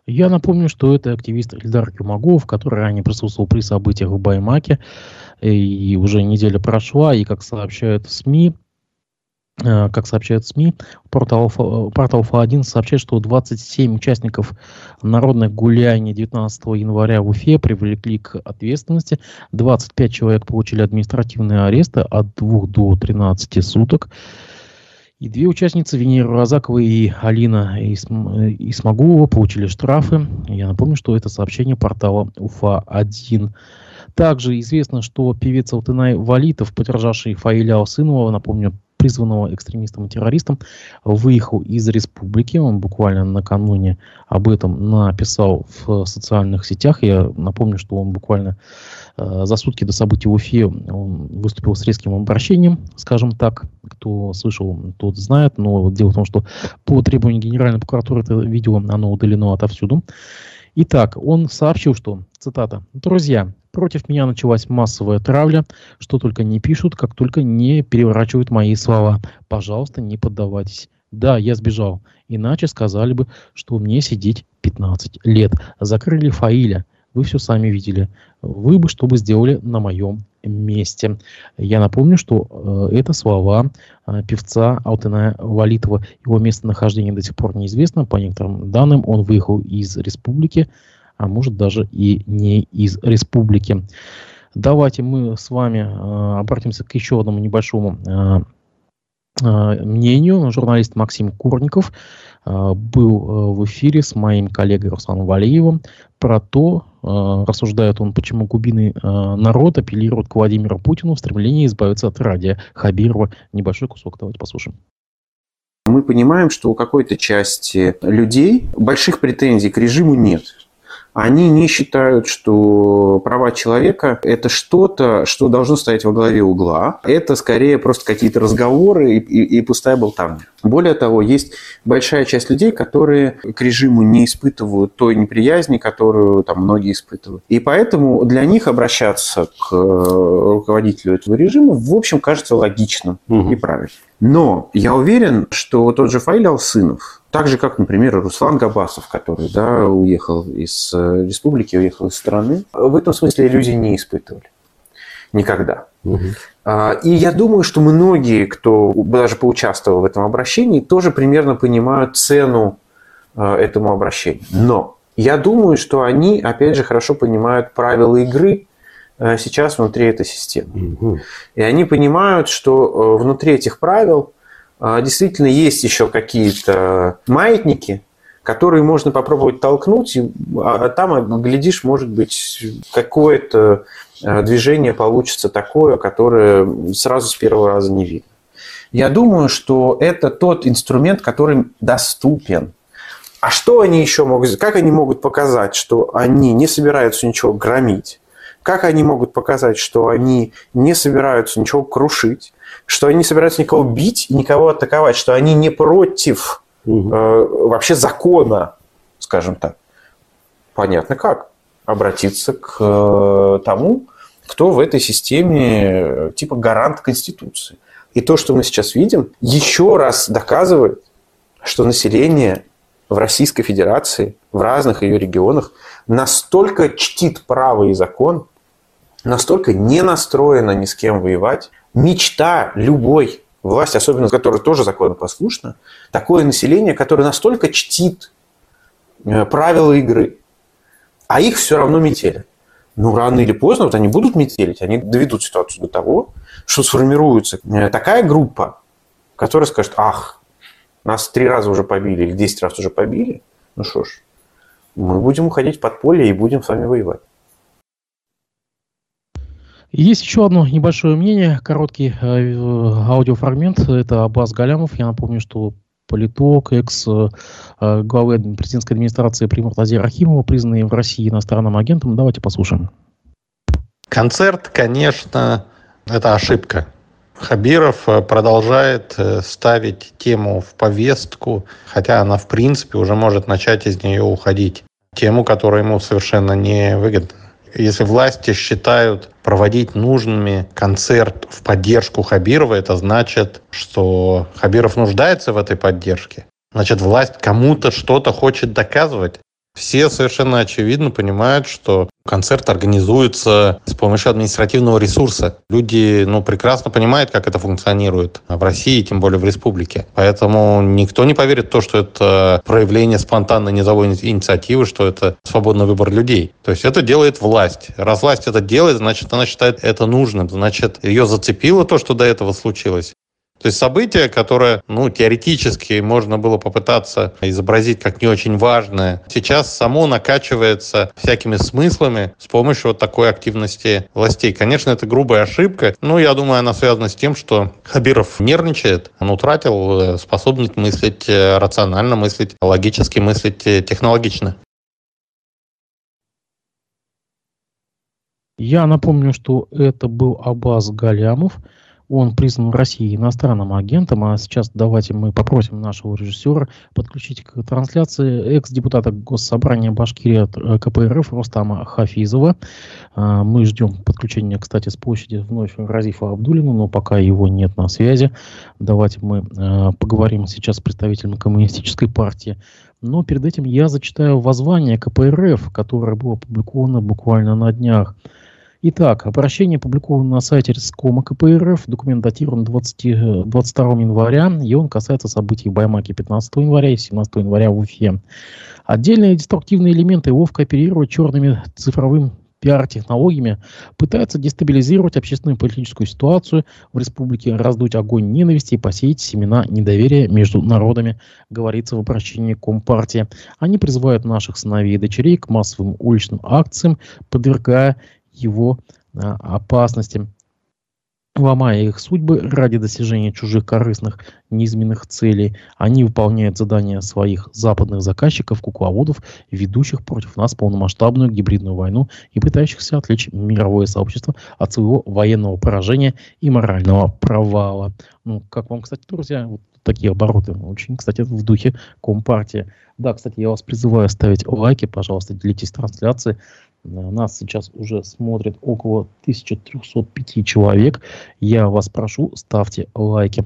Я напомню, что это активист Эльдар Кюмагов, который ранее присутствовал при событиях в Баймаке. И уже неделя прошла, и, как сообщают СМИ, как сообщают СМИ, портал, портал ФА1 сообщает, что 27 участников народных гуляний 19 января в Уфе привлекли к ответственности. 25 человек получили административные аресты от 2 до 13 суток. И две участницы, Венера Розакова и Алина Исмагулова, получили штрафы. Я напомню, что это сообщение портала УФА-1. Также известно, что певец Алтынай Валитов, поддержавший Фаиля Алсынова, напомню, призванного экстремистом и террористом, выехал из республики. Он буквально накануне об этом написал в социальных сетях. Я напомню, что он буквально э, за сутки до событий в Уфе он выступил с резким обращением, скажем так. Кто слышал, тот знает. Но дело в том, что по требованию Генеральной прокуратуры это видео, оно удалено отовсюду. Итак, он сообщил, что, цитата, «Друзья, Против меня началась массовая травля, что только не пишут, как только не переворачивают мои слова. Пожалуйста, не поддавайтесь. Да, я сбежал. Иначе сказали бы, что мне сидеть 15 лет. Закрыли Фаиля. Вы все сами видели. Вы бы что бы сделали на моем месте. Я напомню, что э, это слова э, певца Алтына Валитова. Его местонахождение до сих пор неизвестно. По некоторым данным, он выехал из республики а может даже и не из республики. Давайте мы с вами э, обратимся к еще одному небольшому э, э, мнению. Журналист Максим Курников был в эфире с моим коллегой Русланом Валиевым про то, э, рассуждает он, почему кубины э, народ апеллирует к Владимиру Путину в стремлении избавиться от радия Хабирова. Небольшой кусок, давайте послушаем мы понимаем, что у какой-то части людей больших претензий к режиму нет они не считают, что права человека – это что-то, что должно стоять во главе угла. Это скорее просто какие-то разговоры и, и, и пустая болтовня. Более того, есть большая часть людей, которые к режиму не испытывают той неприязни, которую там многие испытывают. И поэтому для них обращаться к э, руководителю этого режима, в общем, кажется логичным угу. и правильным. Но я уверен, что тот же Фаиль Алсынов, так же, как, например, Руслан Габасов, который да, уехал из э, республики, уехал из страны, в этом смысле иллюзий не испытывали. Никогда. Угу. И я думаю, что многие, кто даже поучаствовал в этом обращении, тоже примерно понимают цену э, этому обращению. Но я думаю, что они, опять же, хорошо понимают правила игры э, сейчас внутри этой системы. Угу. И они понимают, что внутри этих правил а, действительно есть еще какие-то маятники, которые можно попробовать толкнуть, а, а там, глядишь, может быть, какое-то а, движение получится такое, которое сразу с первого раза не видно. Я думаю, что это тот инструмент, который доступен. А что они еще могут Как они могут показать, что они не собираются ничего громить? Как они могут показать, что они не собираются ничего крушить? Что они не собираются никого бить, никого атаковать, что они не против угу. э, вообще закона, скажем так. Понятно как. Обратиться к э, тому, кто в этой системе э, типа гарант Конституции. И то, что мы сейчас видим, еще раз доказывает, что население в Российской Федерации, в разных ее регионах настолько чтит право и закон, настолько не настроена ни с кем воевать. Мечта любой власти, особенно которая тоже законопослушна, такое население, которое настолько чтит э, правила игры, а их все равно метели. Ну, рано или поздно вот они будут метелить, они доведут ситуацию до того, что сформируется э, такая группа, которая скажет, ах, нас три раза уже побили или десять раз уже побили, ну что ж, мы будем уходить в подполье и будем с вами воевать. Есть еще одно небольшое мнение, короткий э, аудиофрагмент. Это Аббас Галямов. Я напомню, что политолог, экс-главы э, президентской администрации Примуртазира Рахимова, признанный в России иностранным агентом. Давайте послушаем. Концерт, конечно, это ошибка. Хабиров э, продолжает э, ставить тему в повестку, хотя она, в принципе, уже может начать из нее уходить. Тему, которая ему совершенно не выгодна. Если власти считают проводить нужными концерт в поддержку Хабирова, это значит, что Хабиров нуждается в этой поддержке. Значит, власть кому-то что-то хочет доказывать. Все совершенно очевидно понимают, что концерт организуется с помощью административного ресурса. Люди ну, прекрасно понимают, как это функционирует в России, тем более в республике. Поэтому никто не поверит в то, что это проявление спонтанной низовой инициативы, что это свободный выбор людей. То есть это делает власть. Раз власть это делает, значит, она считает это нужным. Значит, ее зацепило то, что до этого случилось. То есть событие, которое, ну, теоретически можно было попытаться изобразить как не очень важное, сейчас само накачивается всякими смыслами с помощью вот такой активности властей. Конечно, это грубая ошибка, но я думаю, она связана с тем, что Хабиров нервничает, он утратил э, способность мыслить э, рационально, мыслить логически, мыслить э, технологично. Я напомню, что это был Абаз Галямов, он признан в России иностранным агентом, а сейчас давайте мы попросим нашего режиссера подключить к трансляции экс-депутата Госсобрания Башкирии э, КПРФ Рустама Хафизова. А, мы ждем подключения, кстати, с площади вновь Разифа Абдулина, но пока его нет на связи. Давайте мы э, поговорим сейчас с представителем коммунистической партии. Но перед этим я зачитаю воззвание КПРФ, которое было опубликовано буквально на днях. Итак, обращение опубликовано на сайте Роскома КПРФ. Документ датирован 20, 22 января, и он касается событий в Баймаке 15 января и 17 января в Уфе. Отдельные деструктивные элементы ловко оперируют черными цифровым пиар-технологиями пытаются дестабилизировать общественную и политическую ситуацию в республике, раздуть огонь ненависти и посеять семена недоверия между народами, говорится в обращении Компартии. Они призывают наших сыновей и дочерей к массовым уличным акциям, подвергая его а, опасности, ломая их судьбы ради достижения чужих корыстных низменных целей. Они выполняют задания своих западных заказчиков, кукловодов, ведущих против нас полномасштабную гибридную войну и пытающихся отвлечь мировое сообщество от своего военного поражения и морального провала. Ну, как вам, кстати, друзья, вот такие обороты. Очень, кстати, в духе Компартии. Да, кстати, я вас призываю ставить лайки, пожалуйста, делитесь трансляцией. Нас сейчас уже смотрит около 1305 человек. Я вас прошу, ставьте лайки.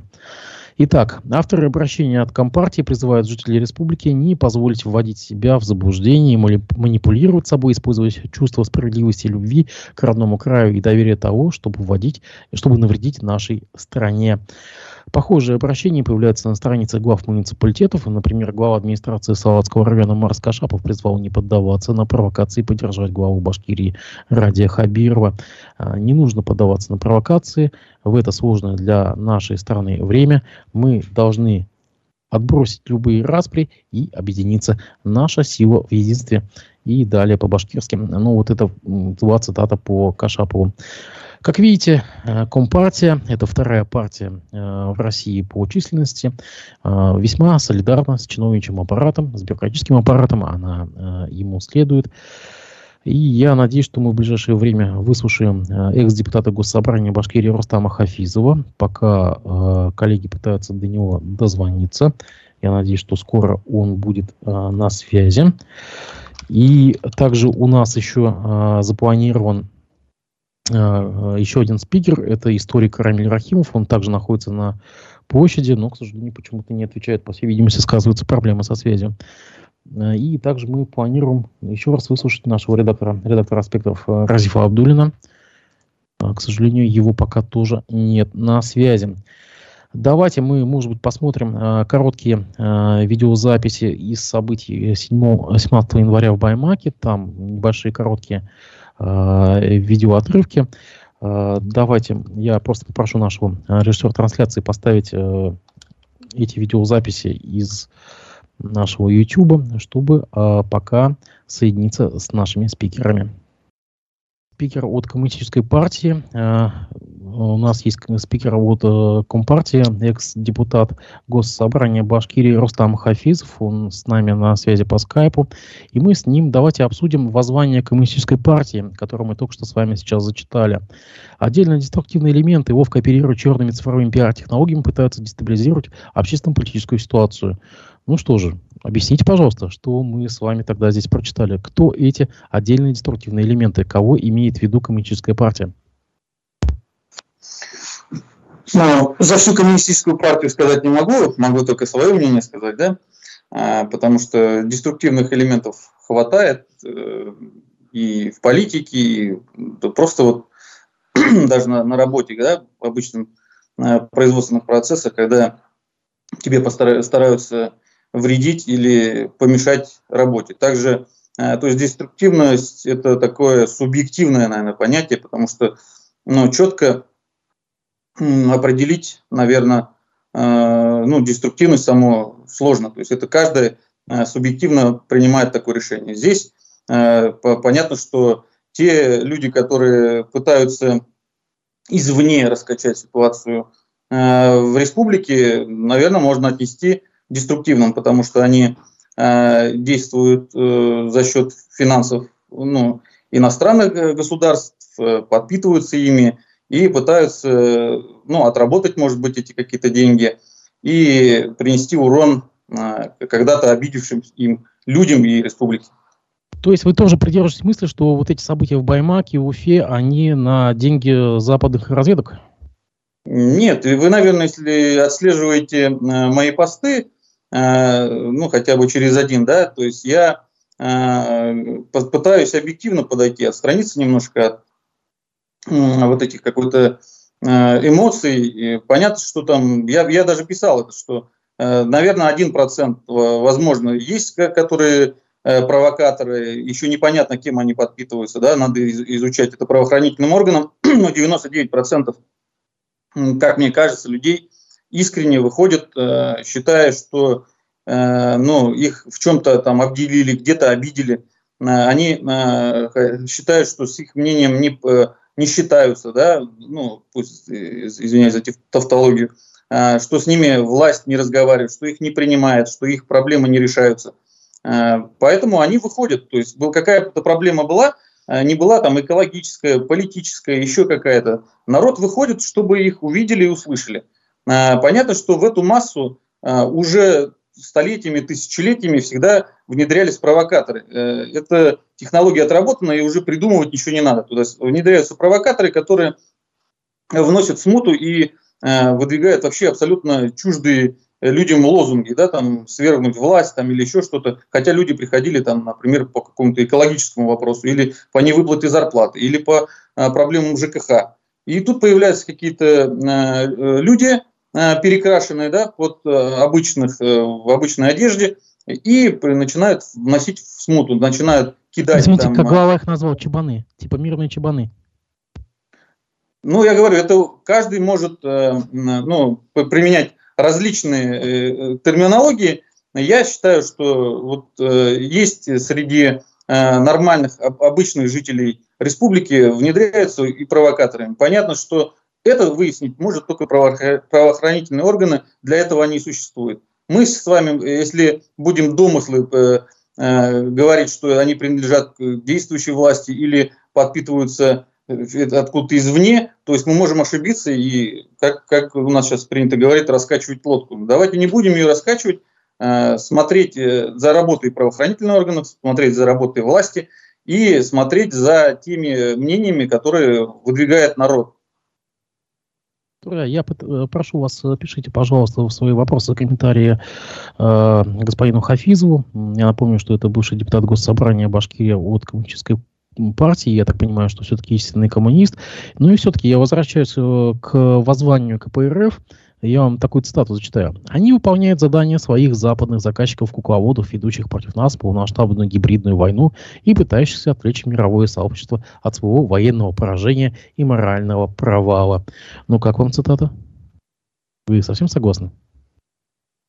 Итак, авторы обращения от Компартии призывают жителей республики не позволить вводить себя в заблуждение, манипулировать собой, использовать чувство справедливости и любви к родному краю и доверие того, чтобы вводить, чтобы навредить нашей стране. Похожие обращения появляются на странице глав муниципалитетов. Например, глава администрации Салатского района Марс Кашапов призвал не поддаваться на провокации и поддержать главу Башкирии Радия Хабирова. А, не нужно поддаваться на провокации. В это сложное для нашей страны время мы должны отбросить любые распри и объединиться. Наша сила в единстве. И далее по-башкирски. Ну, вот это была цитата по Кашапову. Как видите, э, Компартия, это вторая партия э, в России по численности, э, весьма солидарна с чиновничьим аппаратом, с бюрократическим аппаратом, она ему следует. И я надеюсь, что мы в ближайшее время выслушаем экс-депутата Госсобрания Башкирии Рустама Хафизова, пока коллеги пытаются до него дозвониться. Я надеюсь, что скоро он будет на связи. И также у нас еще запланирован а, еще один спикер, это историк Рамиль Рахимов, он также находится на площади, но, к сожалению, почему-то не отвечает, по всей видимости, сказываются проблемы со связью. А, и также мы планируем еще раз выслушать нашего редактора, редактора аспектов а, Разифа Абдулина. К сожалению, его пока тоже нет на связи. Давайте мы, может быть, посмотрим э, короткие э, видеозаписи из событий 7, 17 января в Баймаке. Там небольшие короткие э, видеоотрывки. Э, давайте я просто попрошу нашего режиссера трансляции поставить э, эти видеозаписи из нашего YouTube, чтобы э, пока соединиться с нашими спикерами спикер от Коммунистической партии. Э, у нас есть спикер от э, Компартии, экс-депутат Госсобрания Башкирии Рустам Хафизов. Он с нами на связи по скайпу. И мы с ним давайте обсудим воззвание Коммунистической партии, которое мы только что с вами сейчас зачитали. Отдельно деструктивные элементы его кооперируют черными цифровыми пиар-технологиями, пытаются дестабилизировать общественно-политическую ситуацию. Ну что же, объясните, пожалуйста, что мы с вами тогда здесь прочитали. Кто эти отдельные деструктивные элементы? Кого имеет в виду коммунистическая партия? Ну, за всю коммунистическую партию сказать не могу, могу только свое мнение сказать, да, а, потому что деструктивных элементов хватает э, и в политике, и просто вот *clears throat* даже на, на работе, да, в обычном э, производственных процессах, когда тебе постараются вредить или помешать работе. Также, э, то есть деструктивность – это такое субъективное, наверное, понятие, потому что ну, четко определить, наверное, э, ну, деструктивность само сложно. То есть это каждый э, субъективно принимает такое решение. Здесь понятно, что те люди, которые пытаются извне раскачать ситуацию в республике, наверное, можно отнести деструктивным, потому что они э, действуют э, за счет финансов ну, иностранных э, государств, э, подпитываются ими и пытаются э, ну, отработать, может быть, эти какие-то деньги и принести урон э, когда-то обидевшим им людям и республике. То есть вы тоже придерживаетесь мысли, что вот эти события в Баймаке, в Уфе, они на деньги западных разведок? Нет, вы, наверное, если отслеживаете мои посты, Э, ну, хотя бы через один, да, то есть я э, пытаюсь объективно подойти, отстраниться немножко от вот этих какой-то э, эмоций. Понятно, что там, я, я даже писал это, что, наверное, один процент, возможно, есть, которые провокаторы, еще непонятно, кем они подпитываются, да, надо изучать это правоохранительным органам, *clears throat* но 99%, как мне кажется, людей искренне выходят, э, считая, что э, ну, их в чем-то там обделили, где-то обидели. Э, они считают, что с их мнением не, не считаются, да, ну, пусть, извиняюсь за тавтологию, что с ними власть не разговаривает, что их не принимает, что их проблемы не решаются. Поэтому они выходят. То есть какая-то проблема была, не была там экологическая, политическая, еще какая-то. Народ выходит, чтобы их увидели и услышали. А, понятно, что в эту массу а, уже столетиями, тысячелетиями всегда внедрялись провокаторы. Э, это технология отработана, и уже придумывать ничего не надо. Туда внедряются провокаторы, которые вносят смуту и э, выдвигают вообще абсолютно чуждые людям лозунги, да, там, свергнуть власть там, или еще что-то, хотя люди приходили, там, например, по какому-то экологическому вопросу, или по невыплате зарплаты, или по а, проблемам ЖКХ. И тут появляются какие-то люди, Э, перекрашенные да, под э, обычных, э, в обычной одежде и начинают вносить в смуту, начинают кидать. Извините, там, как глава их назвал, чебаны, типа мирные чебаны. Ну, я говорю, это каждый может ну, применять различные терминологии. Я считаю, что вот есть среди нормальных, обычных жителей республики внедряются и провокаторами. Понятно, что это выяснить может только правоохранительные органы, для этого они и существуют. Мы с вами, если будем домыслы э, э, говорить, что они принадлежат к действующей власти или подпитываются э, откуда-то извне, то есть мы можем ошибиться и, как, как у нас сейчас принято говорить, раскачивать лодку. Давайте не будем ее раскачивать, э, смотреть э, за работой правоохранительных органов, смотреть за работой власти и смотреть за теми мнениями, которые выдвигает народ. Я э, прошу вас, э, пишите, пожалуйста, свои вопросы, комментарии э, господину Хафизову. Я напомню, что это бывший депутат Госсобрания Башкирия от Коммунистической партии, я так понимаю, что все-таки истинный коммунист. Ну и все-таки я возвращаюсь э, к воззванию КПРФ, я вам такую цитату зачитаю. Они выполняют задания своих западных заказчиков-кукловодов, ведущих против нас полномасштабную гибридную войну и пытающихся отвлечь мировое сообщество от своего военного поражения и морального провала. Ну, как вам цитата? Вы совсем согласны?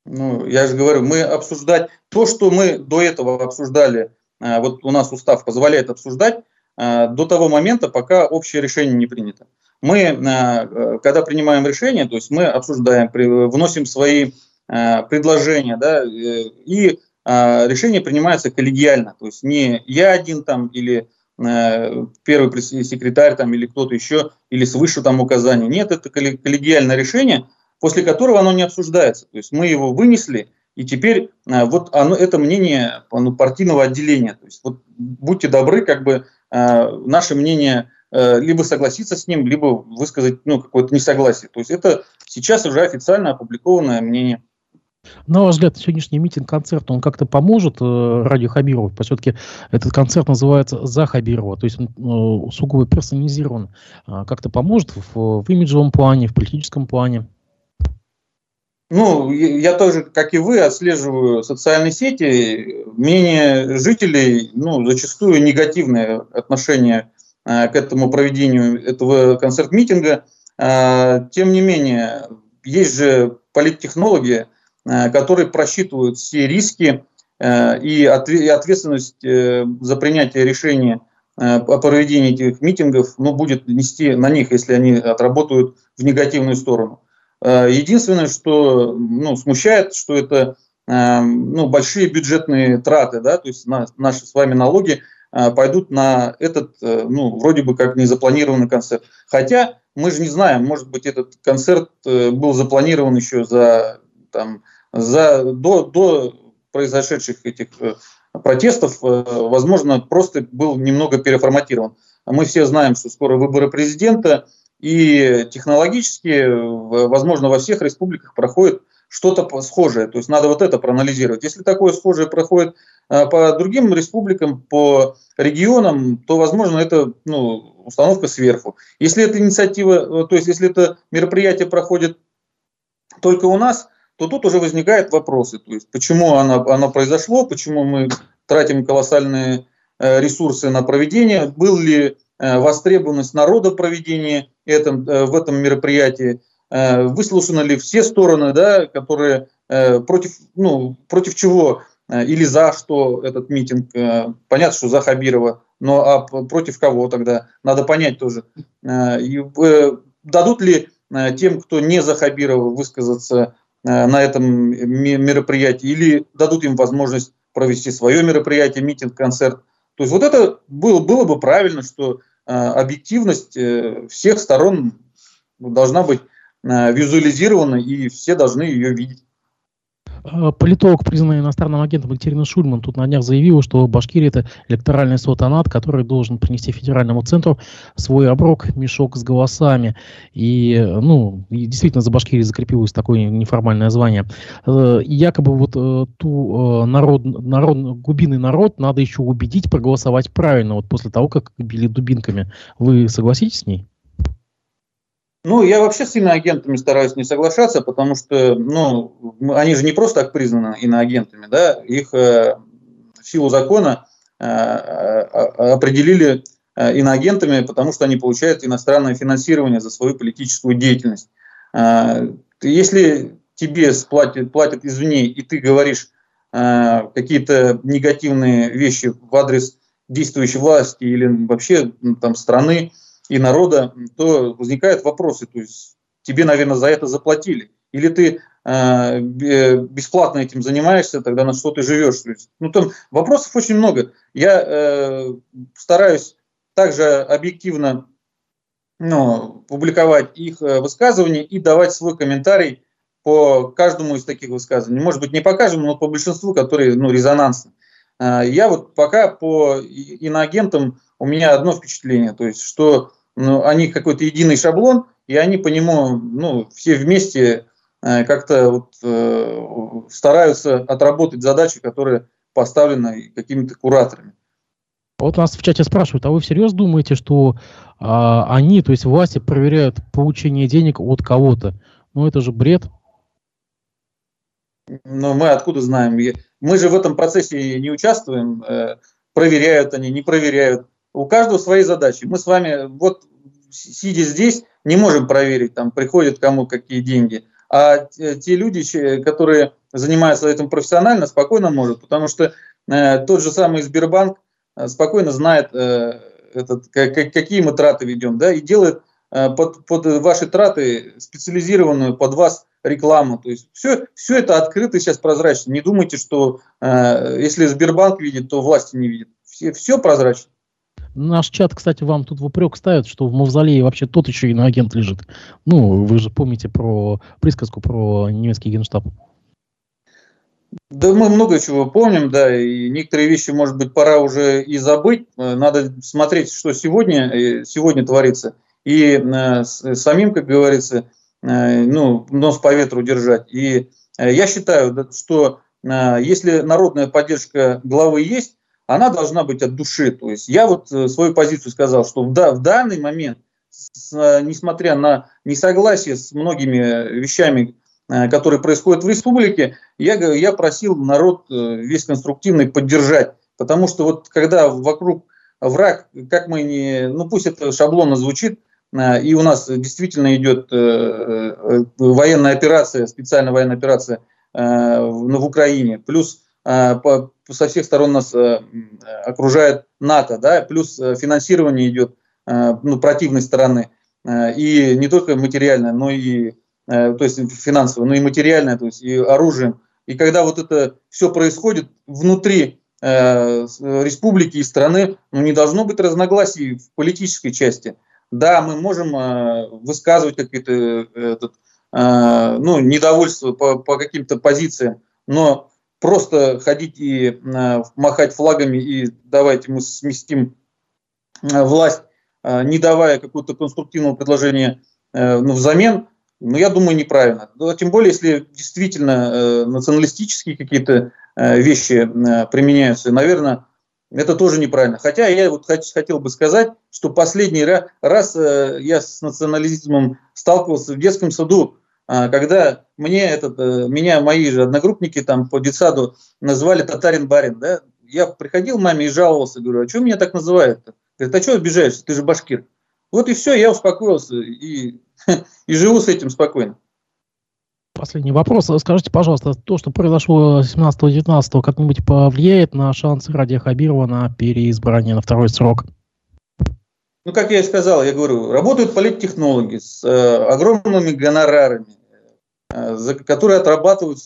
Ну, я же говорю, мы обсуждать то, что мы до этого обсуждали, э, вот у нас устав позволяет обсуждать э, до того момента, пока общее решение не принято мы, э, э, когда принимаем решение, то есть мы обсуждаем, вносим свои э, предложения, да, и решение принимается коллегиально, то есть не я один там или первый секретарь там или кто-то еще, или свыше там указания. Нет, это коллегиальное решение, после которого оно не обсуждается. То есть мы его вынесли, и теперь вот оно, это мнение ну, партийного отделения. То есть вот будьте добры, как бы наше мнение либо согласиться с ним, либо высказать ну, какое-то несогласие. То есть это сейчас уже официально опубликованное мнение. На ваш взгляд, сегодняшний митинг-концерт, он как-то поможет э, Радио Хабирову? Все-таки этот концерт называется «За Хабирова», то есть он э, сугубо персонализирован. Э, как-то поможет в, в имиджевом плане, в политическом плане? Ну, я тоже, как и вы, отслеживаю социальные сети. Мнение жителей, ну, зачастую негативное отношение Э, к этому проведению этого концерт-митинга. Э, тем не менее, есть же политтехнологи, э, которые просчитывают все риски и ответственность за принятие решения о проведении этих митингов ну, будет нести на них, если они отработают в негативную сторону. Единственное, что ну, смущает, что это ну, большие бюджетные траты, да, то есть на, наши с вами налоги Э, пойдут на этот, э, ну, вроде бы как незапланированный концерт. Хотя мы же не знаем, может быть, этот концерт э, был запланирован еще за, там, за, до, до произошедших этих протестов, возможно, просто был немного переформатирован. Мы все знаем, что скоро выборы президента, и технологически, возможно, во всех республиках проходит что-то схожее. То есть надо вот это проанализировать. Если такое схожее проходит э, по другим республикам, по регионам, то, возможно, это ну, установка сверху. Если эта инициатива, э, то есть если это мероприятие проходит только у нас, то тут уже возникают вопросы. То есть почему оно, оно произошло, почему мы тратим колоссальные э, ресурсы на проведение, был ли востребованность народа проведения этом, в этом мероприятии, выслушаны ли все стороны, да, которые э, против, ну, против чего э, или за что этот митинг. Понятно, что за Хабирова, но а против кого тогда? Надо понять тоже. И, дадут ли тем, кто не за Хабирова, высказаться на этом мероприятии, или дадут им возможность провести свое мероприятие, митинг, концерт. То есть вот это было, было бы правильно, что объективность всех сторон должна быть Э, визуализирована, и все должны ее видеть. А, политолог, признанный иностранным агентом Екатерина Шульман, тут на днях заявила, что Башкирия – это электоральный султанат, который должен принести федеральному центру свой оброк, мешок с голосами. И, ну, и действительно за Башкирией закрепилось такое неформальное звание. Э, якобы вот э, ту народ, народ, глубинный народ надо еще убедить проголосовать правильно, вот после того, как били дубинками. Вы согласитесь с ней? Ну, я вообще с иноагентами стараюсь не соглашаться, потому что, ну, они же не просто так признаны иноагентами, да, их э, силу закона э, э, определили э, иноагентами, потому что они получают иностранное финансирование за свою политическую деятельность. Э, если тебе платят, платят извне, и ты говоришь э, какие-то негативные вещи в адрес действующей власти или вообще там страны, и народа, то возникают вопросы. То есть тебе, наверное, за это заплатили. Или ты э, бесплатно этим занимаешься, тогда на что ты живешь. То есть, ну, там вопросов очень много. Я э, стараюсь также объективно ну, публиковать их э, высказывания и давать свой комментарий по каждому из таких высказываний. Может быть, не по каждому, но по большинству, которые ну, резонансны. Э, я вот пока по иноагентам у меня одно впечатление, то есть, что ну, они какой-то единый шаблон, и они по нему, ну, все вместе э, как-то вот, э, стараются отработать задачи, которые поставлены какими-то кураторами. Вот нас в чате спрашивают, а вы всерьез думаете, что а, они, то есть власти, проверяют получение денег от кого-то? Ну, это же бред. Но мы откуда знаем? Мы же в этом процессе не участвуем. Э, проверяют они, не проверяют. У каждого свои задачи. Мы с вами, вот сидя здесь, не можем проверить, там приходят кому какие деньги. А те люди, которые занимаются этим профессионально, спокойно могут, потому что э, тот же самый Сбербанк э, спокойно знает, э, этот, как, какие мы траты ведем, да, и делает э, под, под ваши траты специализированную под вас рекламу. То есть все, все это открыто сейчас прозрачно. Не думайте, что э, если Сбербанк видит, то власти не видят. Все, все прозрачно. Наш чат, кстати, вам тут в упрек ставит, что в Мавзолее вообще тот еще иноагент лежит. Ну, вы же помните про присказку про немецкий генштаб. Да мы много чего помним, да, и некоторые вещи, может быть, пора уже и забыть. Надо смотреть, что сегодня, э, сегодня творится. И э, самим, как говорится, э, ну, нос по ветру держать. И э, я считаю, что э, если народная поддержка главы есть, она должна быть от души. То есть я вот э, свою позицию сказал, что в, да, в данный момент, э, несмотря на несогласие с многими вещами, э, которые происходят в республике, я, я просил народ весь конструктивный поддержать. Потому что вот когда вокруг враг, как мы не, ну пусть это шаблонно звучит, и у нас действительно идет военная операция, специальная военная операция в Украине, плюс по, со всех сторон нас э, окружает НАТО, да, плюс э, финансирование идет э, ну, противной стороны, и не только материальное, но и то есть финансовое, но и материальное, то есть и оружием. И когда вот это все происходит внутри республики и страны, ну, не должно быть разногласий в политической части. Да, мы можем высказывать какие-то ну, недовольство по, по каким-то позициям, но просто ходить и э, махать флагами и давайте мы сместим э, власть, э, не давая какого-то конструктивного предложения ну, взамен, ну, я думаю, неправильно. Ну, тем более, если действительно националистические какие-то вещи применяются, наверное, это тоже неправильно. Хотя я вот хотел бы сказать, что последний раз я с национализмом сталкивался в детском саду а, когда мне этот, э, меня мои же одногруппники там по детсаду назвали татарин-барин, да, я приходил маме и жаловался, говорю, а что меня так называют-то? Говорит, а что обижаешься, ты же башкир. Вот и все, я успокоился и, *laughs* и живу с этим спокойно. Последний вопрос. Скажите, пожалуйста, то, что произошло 17-19, как-нибудь повлияет на шансы Радия Хабирова на переизбрание на второй срок? Ну, как я и сказал, я говорю, работают политтехнологи с э, огромными гонорарами, э, за, которые отрабатывают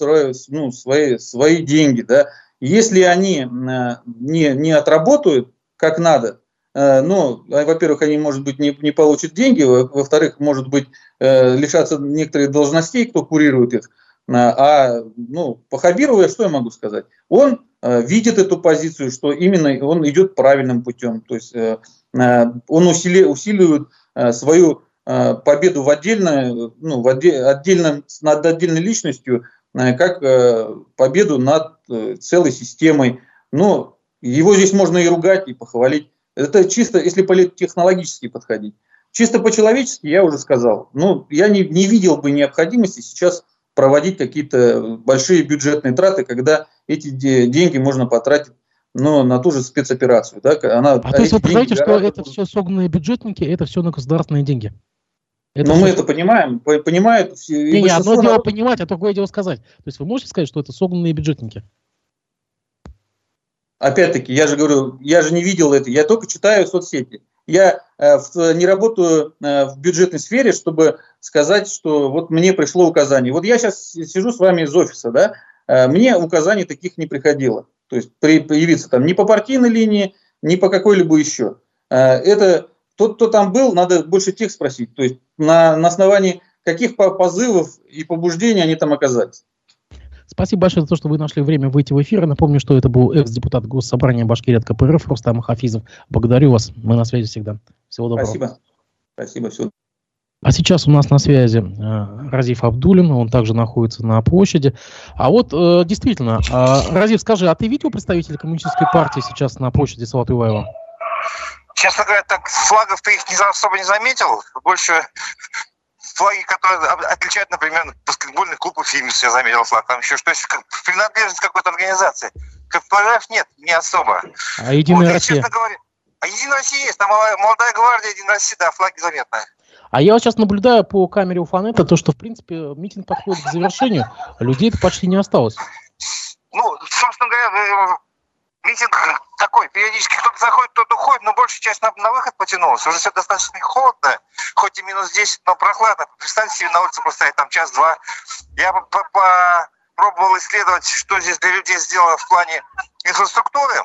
ну, свои, свои деньги. Да. Если они э, не, не отработают как надо, э, ну, а, во-первых, они, может быть, не, не получат деньги, во-вторых, может быть, э, лишатся некоторых должностей, кто курирует их. А ну, по Хабирову я что я могу сказать? Он э, видит эту позицию, что именно он идет правильным путем. То есть э, Э, он усили, усиливает э, свою э, победу в отдельно, ну, в отдельном, над отдельной личностью, как победу над целой системой. Но его здесь можно и ругать, и похвалить. Это чисто, если политтехнологически подходить. Чисто по-человечески я уже сказал. Ну, я не, не видел бы необходимости сейчас проводить какие-то большие бюджетные траты, когда эти деньги можно потратить но на ту же спецоперацию. Да, она, а то есть вы понимаете, что это все согнанные бюджетники, это все на государственные деньги? Это Но мы это понимаем, понимают все. Не, не, одно дело понимать, а другое дело сказать. То есть вы можете сказать, что это согнанные бюджетники? Опять-таки, я же говорю, я же не видел это, я только читаю соцсети. Я э, в, не работаю э, в бюджетной сфере, чтобы сказать, что вот мне пришло указание. Вот я сейчас сижу с вами из офиса, да, э, мне указаний таких не приходило. То есть при, появиться там не по партийной линии, не по какой-либо еще. А, это тот, кто там был, надо больше тех спросить. То есть на, на основании каких позывов и побуждений они там оказались. Спасибо большое за то, что вы нашли время выйти в эфир. Напомню, что это был экс-депутат Госсобрания Башкирии от КПРФ Рустам Хафизов. Благодарю вас. Мы на связи всегда. Всего доброго. Спасибо. Спасибо. Всего а сейчас у нас на связи э, Разиф Абдулин, он также находится на площади. А вот э, действительно, э, Разиф, скажи, а ты видел представителей коммунистической партии сейчас на площади Салатуева? Честно говоря, так флагов ты их не, особо не заметил. Больше флаги, которые отличают, например, баскетбольный клуб Уфимис, я заметил флаг. Там еще что-то, принадлежность какой-то организации. КПРФ нет, не особо. А Единая вот, Россия? Честно говоря, а Единая Россия есть, там молодая гвардия, Единая Россия, да, флаги заметны. А я вот сейчас наблюдаю по камере Уфанета, то, что, в принципе, митинг подходит к завершению, а людей-то почти не осталось. Ну, собственно говоря, митинг такой, периодически кто-то заходит, кто-то уходит, но большая часть на, на выход потянулась. Уже все достаточно холодно, хоть и минус 10, но прохладно. Представьте себе, на улице просто там час-два. Я попробовал исследовать, что здесь для людей сделано в плане инфраструктуры.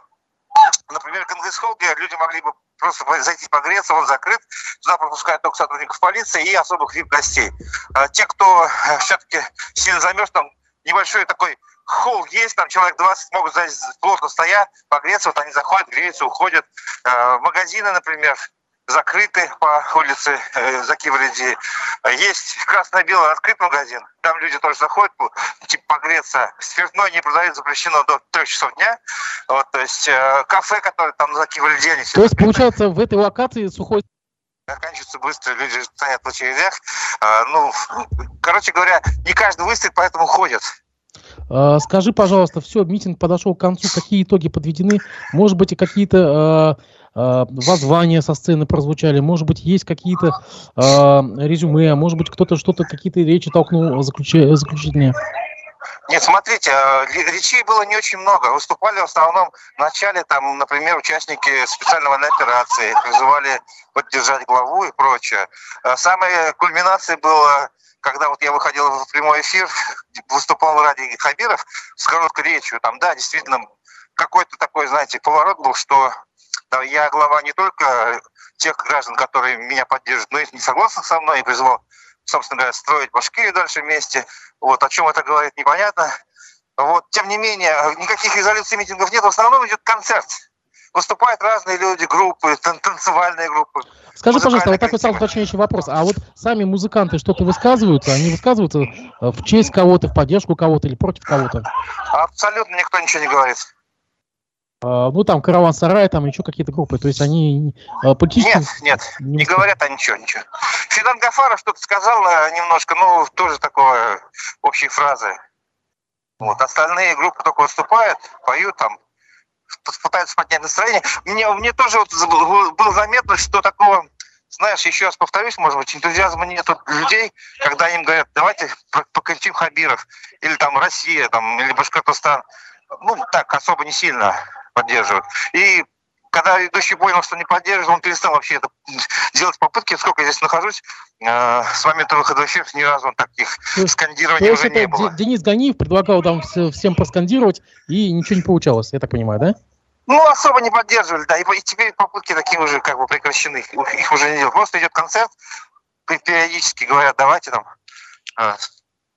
Например, Конгресс-холл, где люди могли бы просто зайти погреться, он закрыт. Туда пропускают только сотрудников полиции и особых вип-гостей. А те, кто э, все-таки сильно замерз, там небольшой такой холл есть, там человек 20 могут здесь плотно стоять, погреться, вот они заходят, греются, уходят. Э, магазины, например, закрыты по улице э, Закивреди. Есть красно-белый открытый магазин, там люди тоже заходят, типа погреться. Спиртное не продают, запрещено до 3 часов дня. Вот, то есть э, кафе, которые там на Закивреди, они То есть, получается, в этой локации сухой заканчивается быстро, люди стоят в очередях. А, ну, короче говоря, не каждый выстоит, поэтому ходят. А, скажи, пожалуйста, все, митинг подошел к концу, какие итоги подведены? Может быть, и какие-то э, воззвания со сцены прозвучали, может быть, есть какие-то э, резюме, может быть, кто-то что-то, какие-то речи толкнул заключ... заключительные? Нет, смотрите, речей было не очень много. Выступали в основном в начале, там, например, участники специальной военной операции, призывали поддержать главу и прочее. Самой кульминацией было когда вот я выходил в прямой эфир, *laughs* выступал Ради Хабиров с короткой речью, там, да, действительно, какой-то такой, знаете, поворот был, что да, я глава не только тех граждан, которые меня поддерживают, но и не согласных со мной, и призвал, собственно говоря, строить Башкирию дальше вместе. Вот, о чем это говорит, непонятно. Вот, тем не менее, никаких резолюций митингов нет, в основном идет концерт выступают разные люди, группы, тан танцевальные группы. Скажи, пожалуйста, вот такой сразу уточняющий вопрос. А вот сами музыканты что-то высказываются? Они высказываются э, в честь кого-то, в поддержку кого-то или против кого-то? Абсолютно никто ничего не говорит. А, ну, там, Караван-Сарай, там еще какие-то группы. То есть они а, политически... Нет, нет, не, не говорят они ничего, ничего. Фидан Гафаров что-то сказал немножко, ну, тоже такое общей фразы. Вот, остальные группы только выступают, поют там, пытаются поднять настроение. Мне, мне тоже вот было заметно, что такого, знаешь, еще раз повторюсь, может быть, энтузиазма нет людей, когда им говорят, давайте покричим Хабиров, или там Россия, там, или Башкортостан. Ну, так, особо не сильно поддерживают. И когда ведущий понял, что не поддерживает, он перестал вообще это делать попытки. Сколько я здесь нахожусь, э, с момента выхода в эфир ни разу таких скандирований уже не было. Денис Ганиев предлагал там всем проскандировать, и ничего не получалось, я так понимаю, да? Ну, особо не поддерживали, да, и, и теперь попытки такие уже как бы прекращены, их уже не делают. Просто идет концерт, периодически говорят, давайте там э,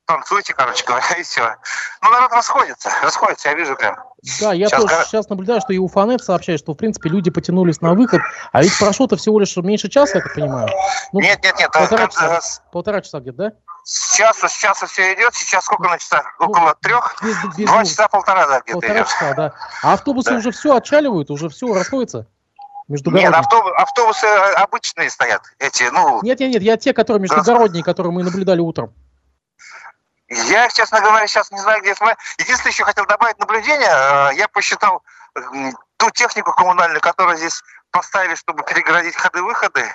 танцуйте, короче говоря, *laughs* и все. Ну, народ расходится, расходится, я вижу прям. Да, я сейчас, тоже сейчас наблюдаю, что и Уфанет сообщает, что, в принципе, люди потянулись на выход, а ведь прошло-то всего лишь меньше часа, я так понимаю. Ну, нет, нет, нет. Полтора это, часа, это, полтора часа где-то, да? Сейчас, сейчас все идет, сейчас сколько на часах? Ну, Около трех? Без, без, Два часа, полтора, да, где-то Полтора идет. часа, да. А автобусы да. уже все отчаливают, уже все расходится? Нет, автобус, автобусы обычные стоят, эти, ну... Нет, нет, нет, я те, которые междугородние, которые мы наблюдали утром. Я, честно говоря, сейчас не знаю, где смотреть. Единственное, еще хотел добавить наблюдение. Э, я посчитал ту технику коммунальную, которую здесь поставили, чтобы перегородить ходы-выходы.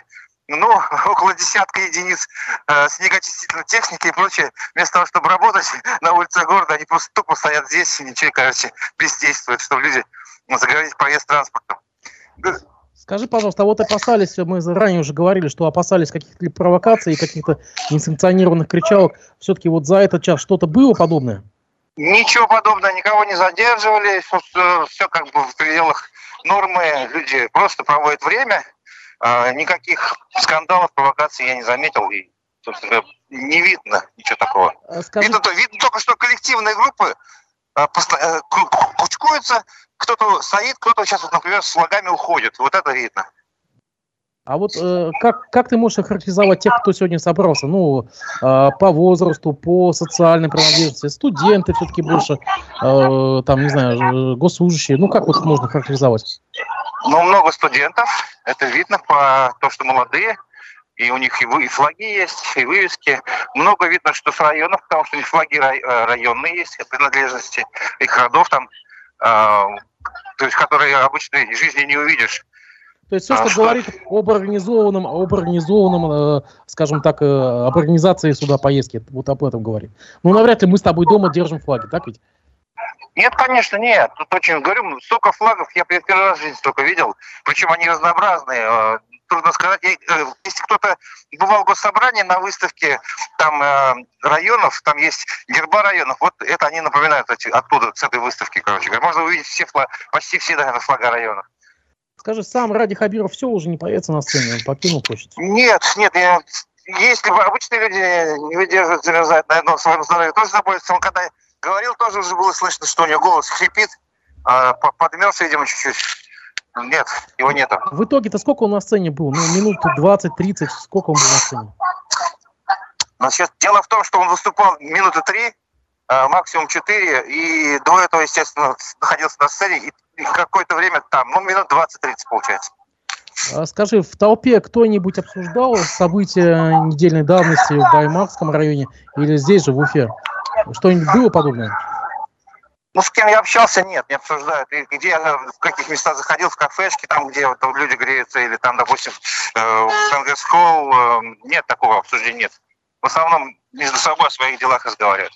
Ну, *laughs* около десятка единиц э, снегочистительной техники и прочее. Вместо того, чтобы работать *laughs* на улице города, они просто тупо стоят здесь и ничего, короче, бездействуют, чтобы люди загородить проезд транспортом. Скажи, пожалуйста, а вот опасались, мы ранее уже говорили, что опасались каких-то провокаций, каких-то несанкционированных кричалок. Все-таки вот за этот час что-то было подобное? Ничего подобного, никого не задерживали, все, все как бы в пределах нормы, люди просто проводят время, а, никаких скандалов, провокаций я не заметил, и, собственно, не видно ничего такого. А скажи... Видно, видно только, что коллективные группы а, э, кучкуются, кто-то стоит, кто-то сейчас, вот, например, с флагами уходит. Вот это видно. А вот э, как, как ты можешь охарактеризовать тех, кто сегодня собрался? Ну, э, по возрасту, по социальной принадлежности, студенты все-таки больше, э, там, не знаю, госслужащие. Ну, как вот можно характеризовать? Ну, много студентов, Это видно по то, что молодые, и у них и, вы, и флаги есть, и вывески. Много видно, что с районов, потому что у них флаги рай, э, районные есть, принадлежности, их родов там, э, то есть которые обычной жизни не увидишь. То есть все, что, а что говорит об организованном, об организованном, э, скажем так, э, об организации сюда поездки, вот об этом говорит. Ну, навряд ли мы с тобой дома держим флаги, так ведь? Нет, конечно, нет. Тут очень говорю, столько флагов я первый раз в жизни столько видел. Причем они разнообразные. Э, трудно сказать. Если кто-то бывал в госсобрании на выставке там районов, там есть герба районов, вот это они напоминают оттуда, с этой выставки, короче. Можно увидеть все флаг, почти все, наверное, флага районов. Скажи, сам Ради Хабиров все уже не появится на сцене, он покинул площадь? Нет, нет, я, если бы обычные люди не выдерживают замерзают на одном своем здоровье, тоже заботятся. Он когда говорил, тоже уже было слышно, что у него голос хрипит, а подмерз, видимо, чуть-чуть. Нет, его нету. В итоге-то сколько он на сцене был? Ну, минут 20-30, сколько он был на сцене? Значит, дело в том, что он выступал минуты три, а, максимум четыре, и до этого, естественно, находился на сцене, и какое-то время там, ну, минут 20-30 получается. А скажи, в толпе кто-нибудь обсуждал события недельной давности в Баймакском районе или здесь же, в Уфе? Что-нибудь было подобное? Ну, с кем я общался, нет, не обсуждают. И где я в каких местах заходил, в кафешки, там, где вот, люди греются, или там, допустим, э, в Конгресс-холл, э, нет такого обсуждения, нет. В основном между собой о своих делах разговаривают.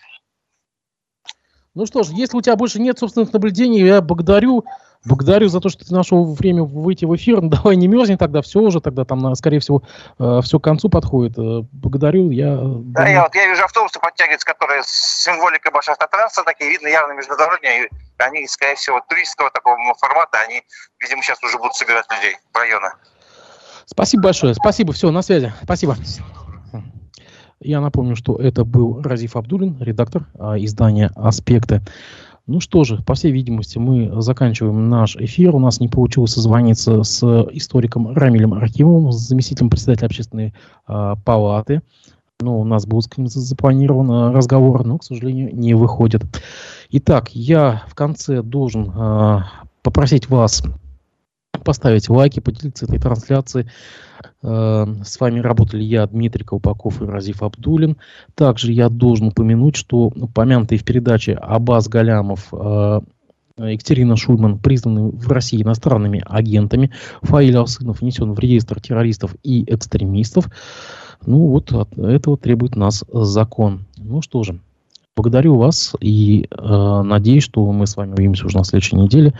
Ну что ж, если у тебя больше нет собственных наблюдений, я благодарю. Благодарю за то, что ты нашел время выйти в эфир. Ну, *laughs* давай не мерзни тогда, все уже тогда там, скорее всего, э, все к концу подходит. Э, благодарю. Я, да, да, я, вот, я вижу автобусы подтягиваются, которые с символикой автотранса, такие видно явно международные. Они, скорее всего, туристского такого формата, они, видимо, сейчас уже будут собирать людей в районы. Спасибо большое. Спасибо. Все, на связи. Спасибо. Я напомню, что это был Разиф Абдулин, редактор издания «Аспекты». Ну что же, по всей видимости, мы заканчиваем наш эфир. У нас не получилось созвониться с историком Рамилем Архимовым, заместителем председателя общественной а, палаты. Но у нас был с ним запланирован разговор, но, к сожалению, не выходит. Итак, я в конце должен а, попросить вас поставить лайки, поделиться этой трансляцией. Э, с вами работали я, Дмитрий Колпаков и Разиф Абдулин. Также я должен упомянуть, что упомянутые в передаче Абаз Галямов, э, Екатерина Шульман признаны в России иностранными агентами. Фаиль Алсынов внесен в реестр террористов и экстремистов. Ну вот от этого требует нас закон. Ну что же, благодарю вас и э, надеюсь, что мы с вами увидимся уже на следующей неделе.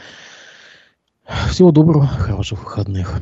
Всего доброго, хороших выходных.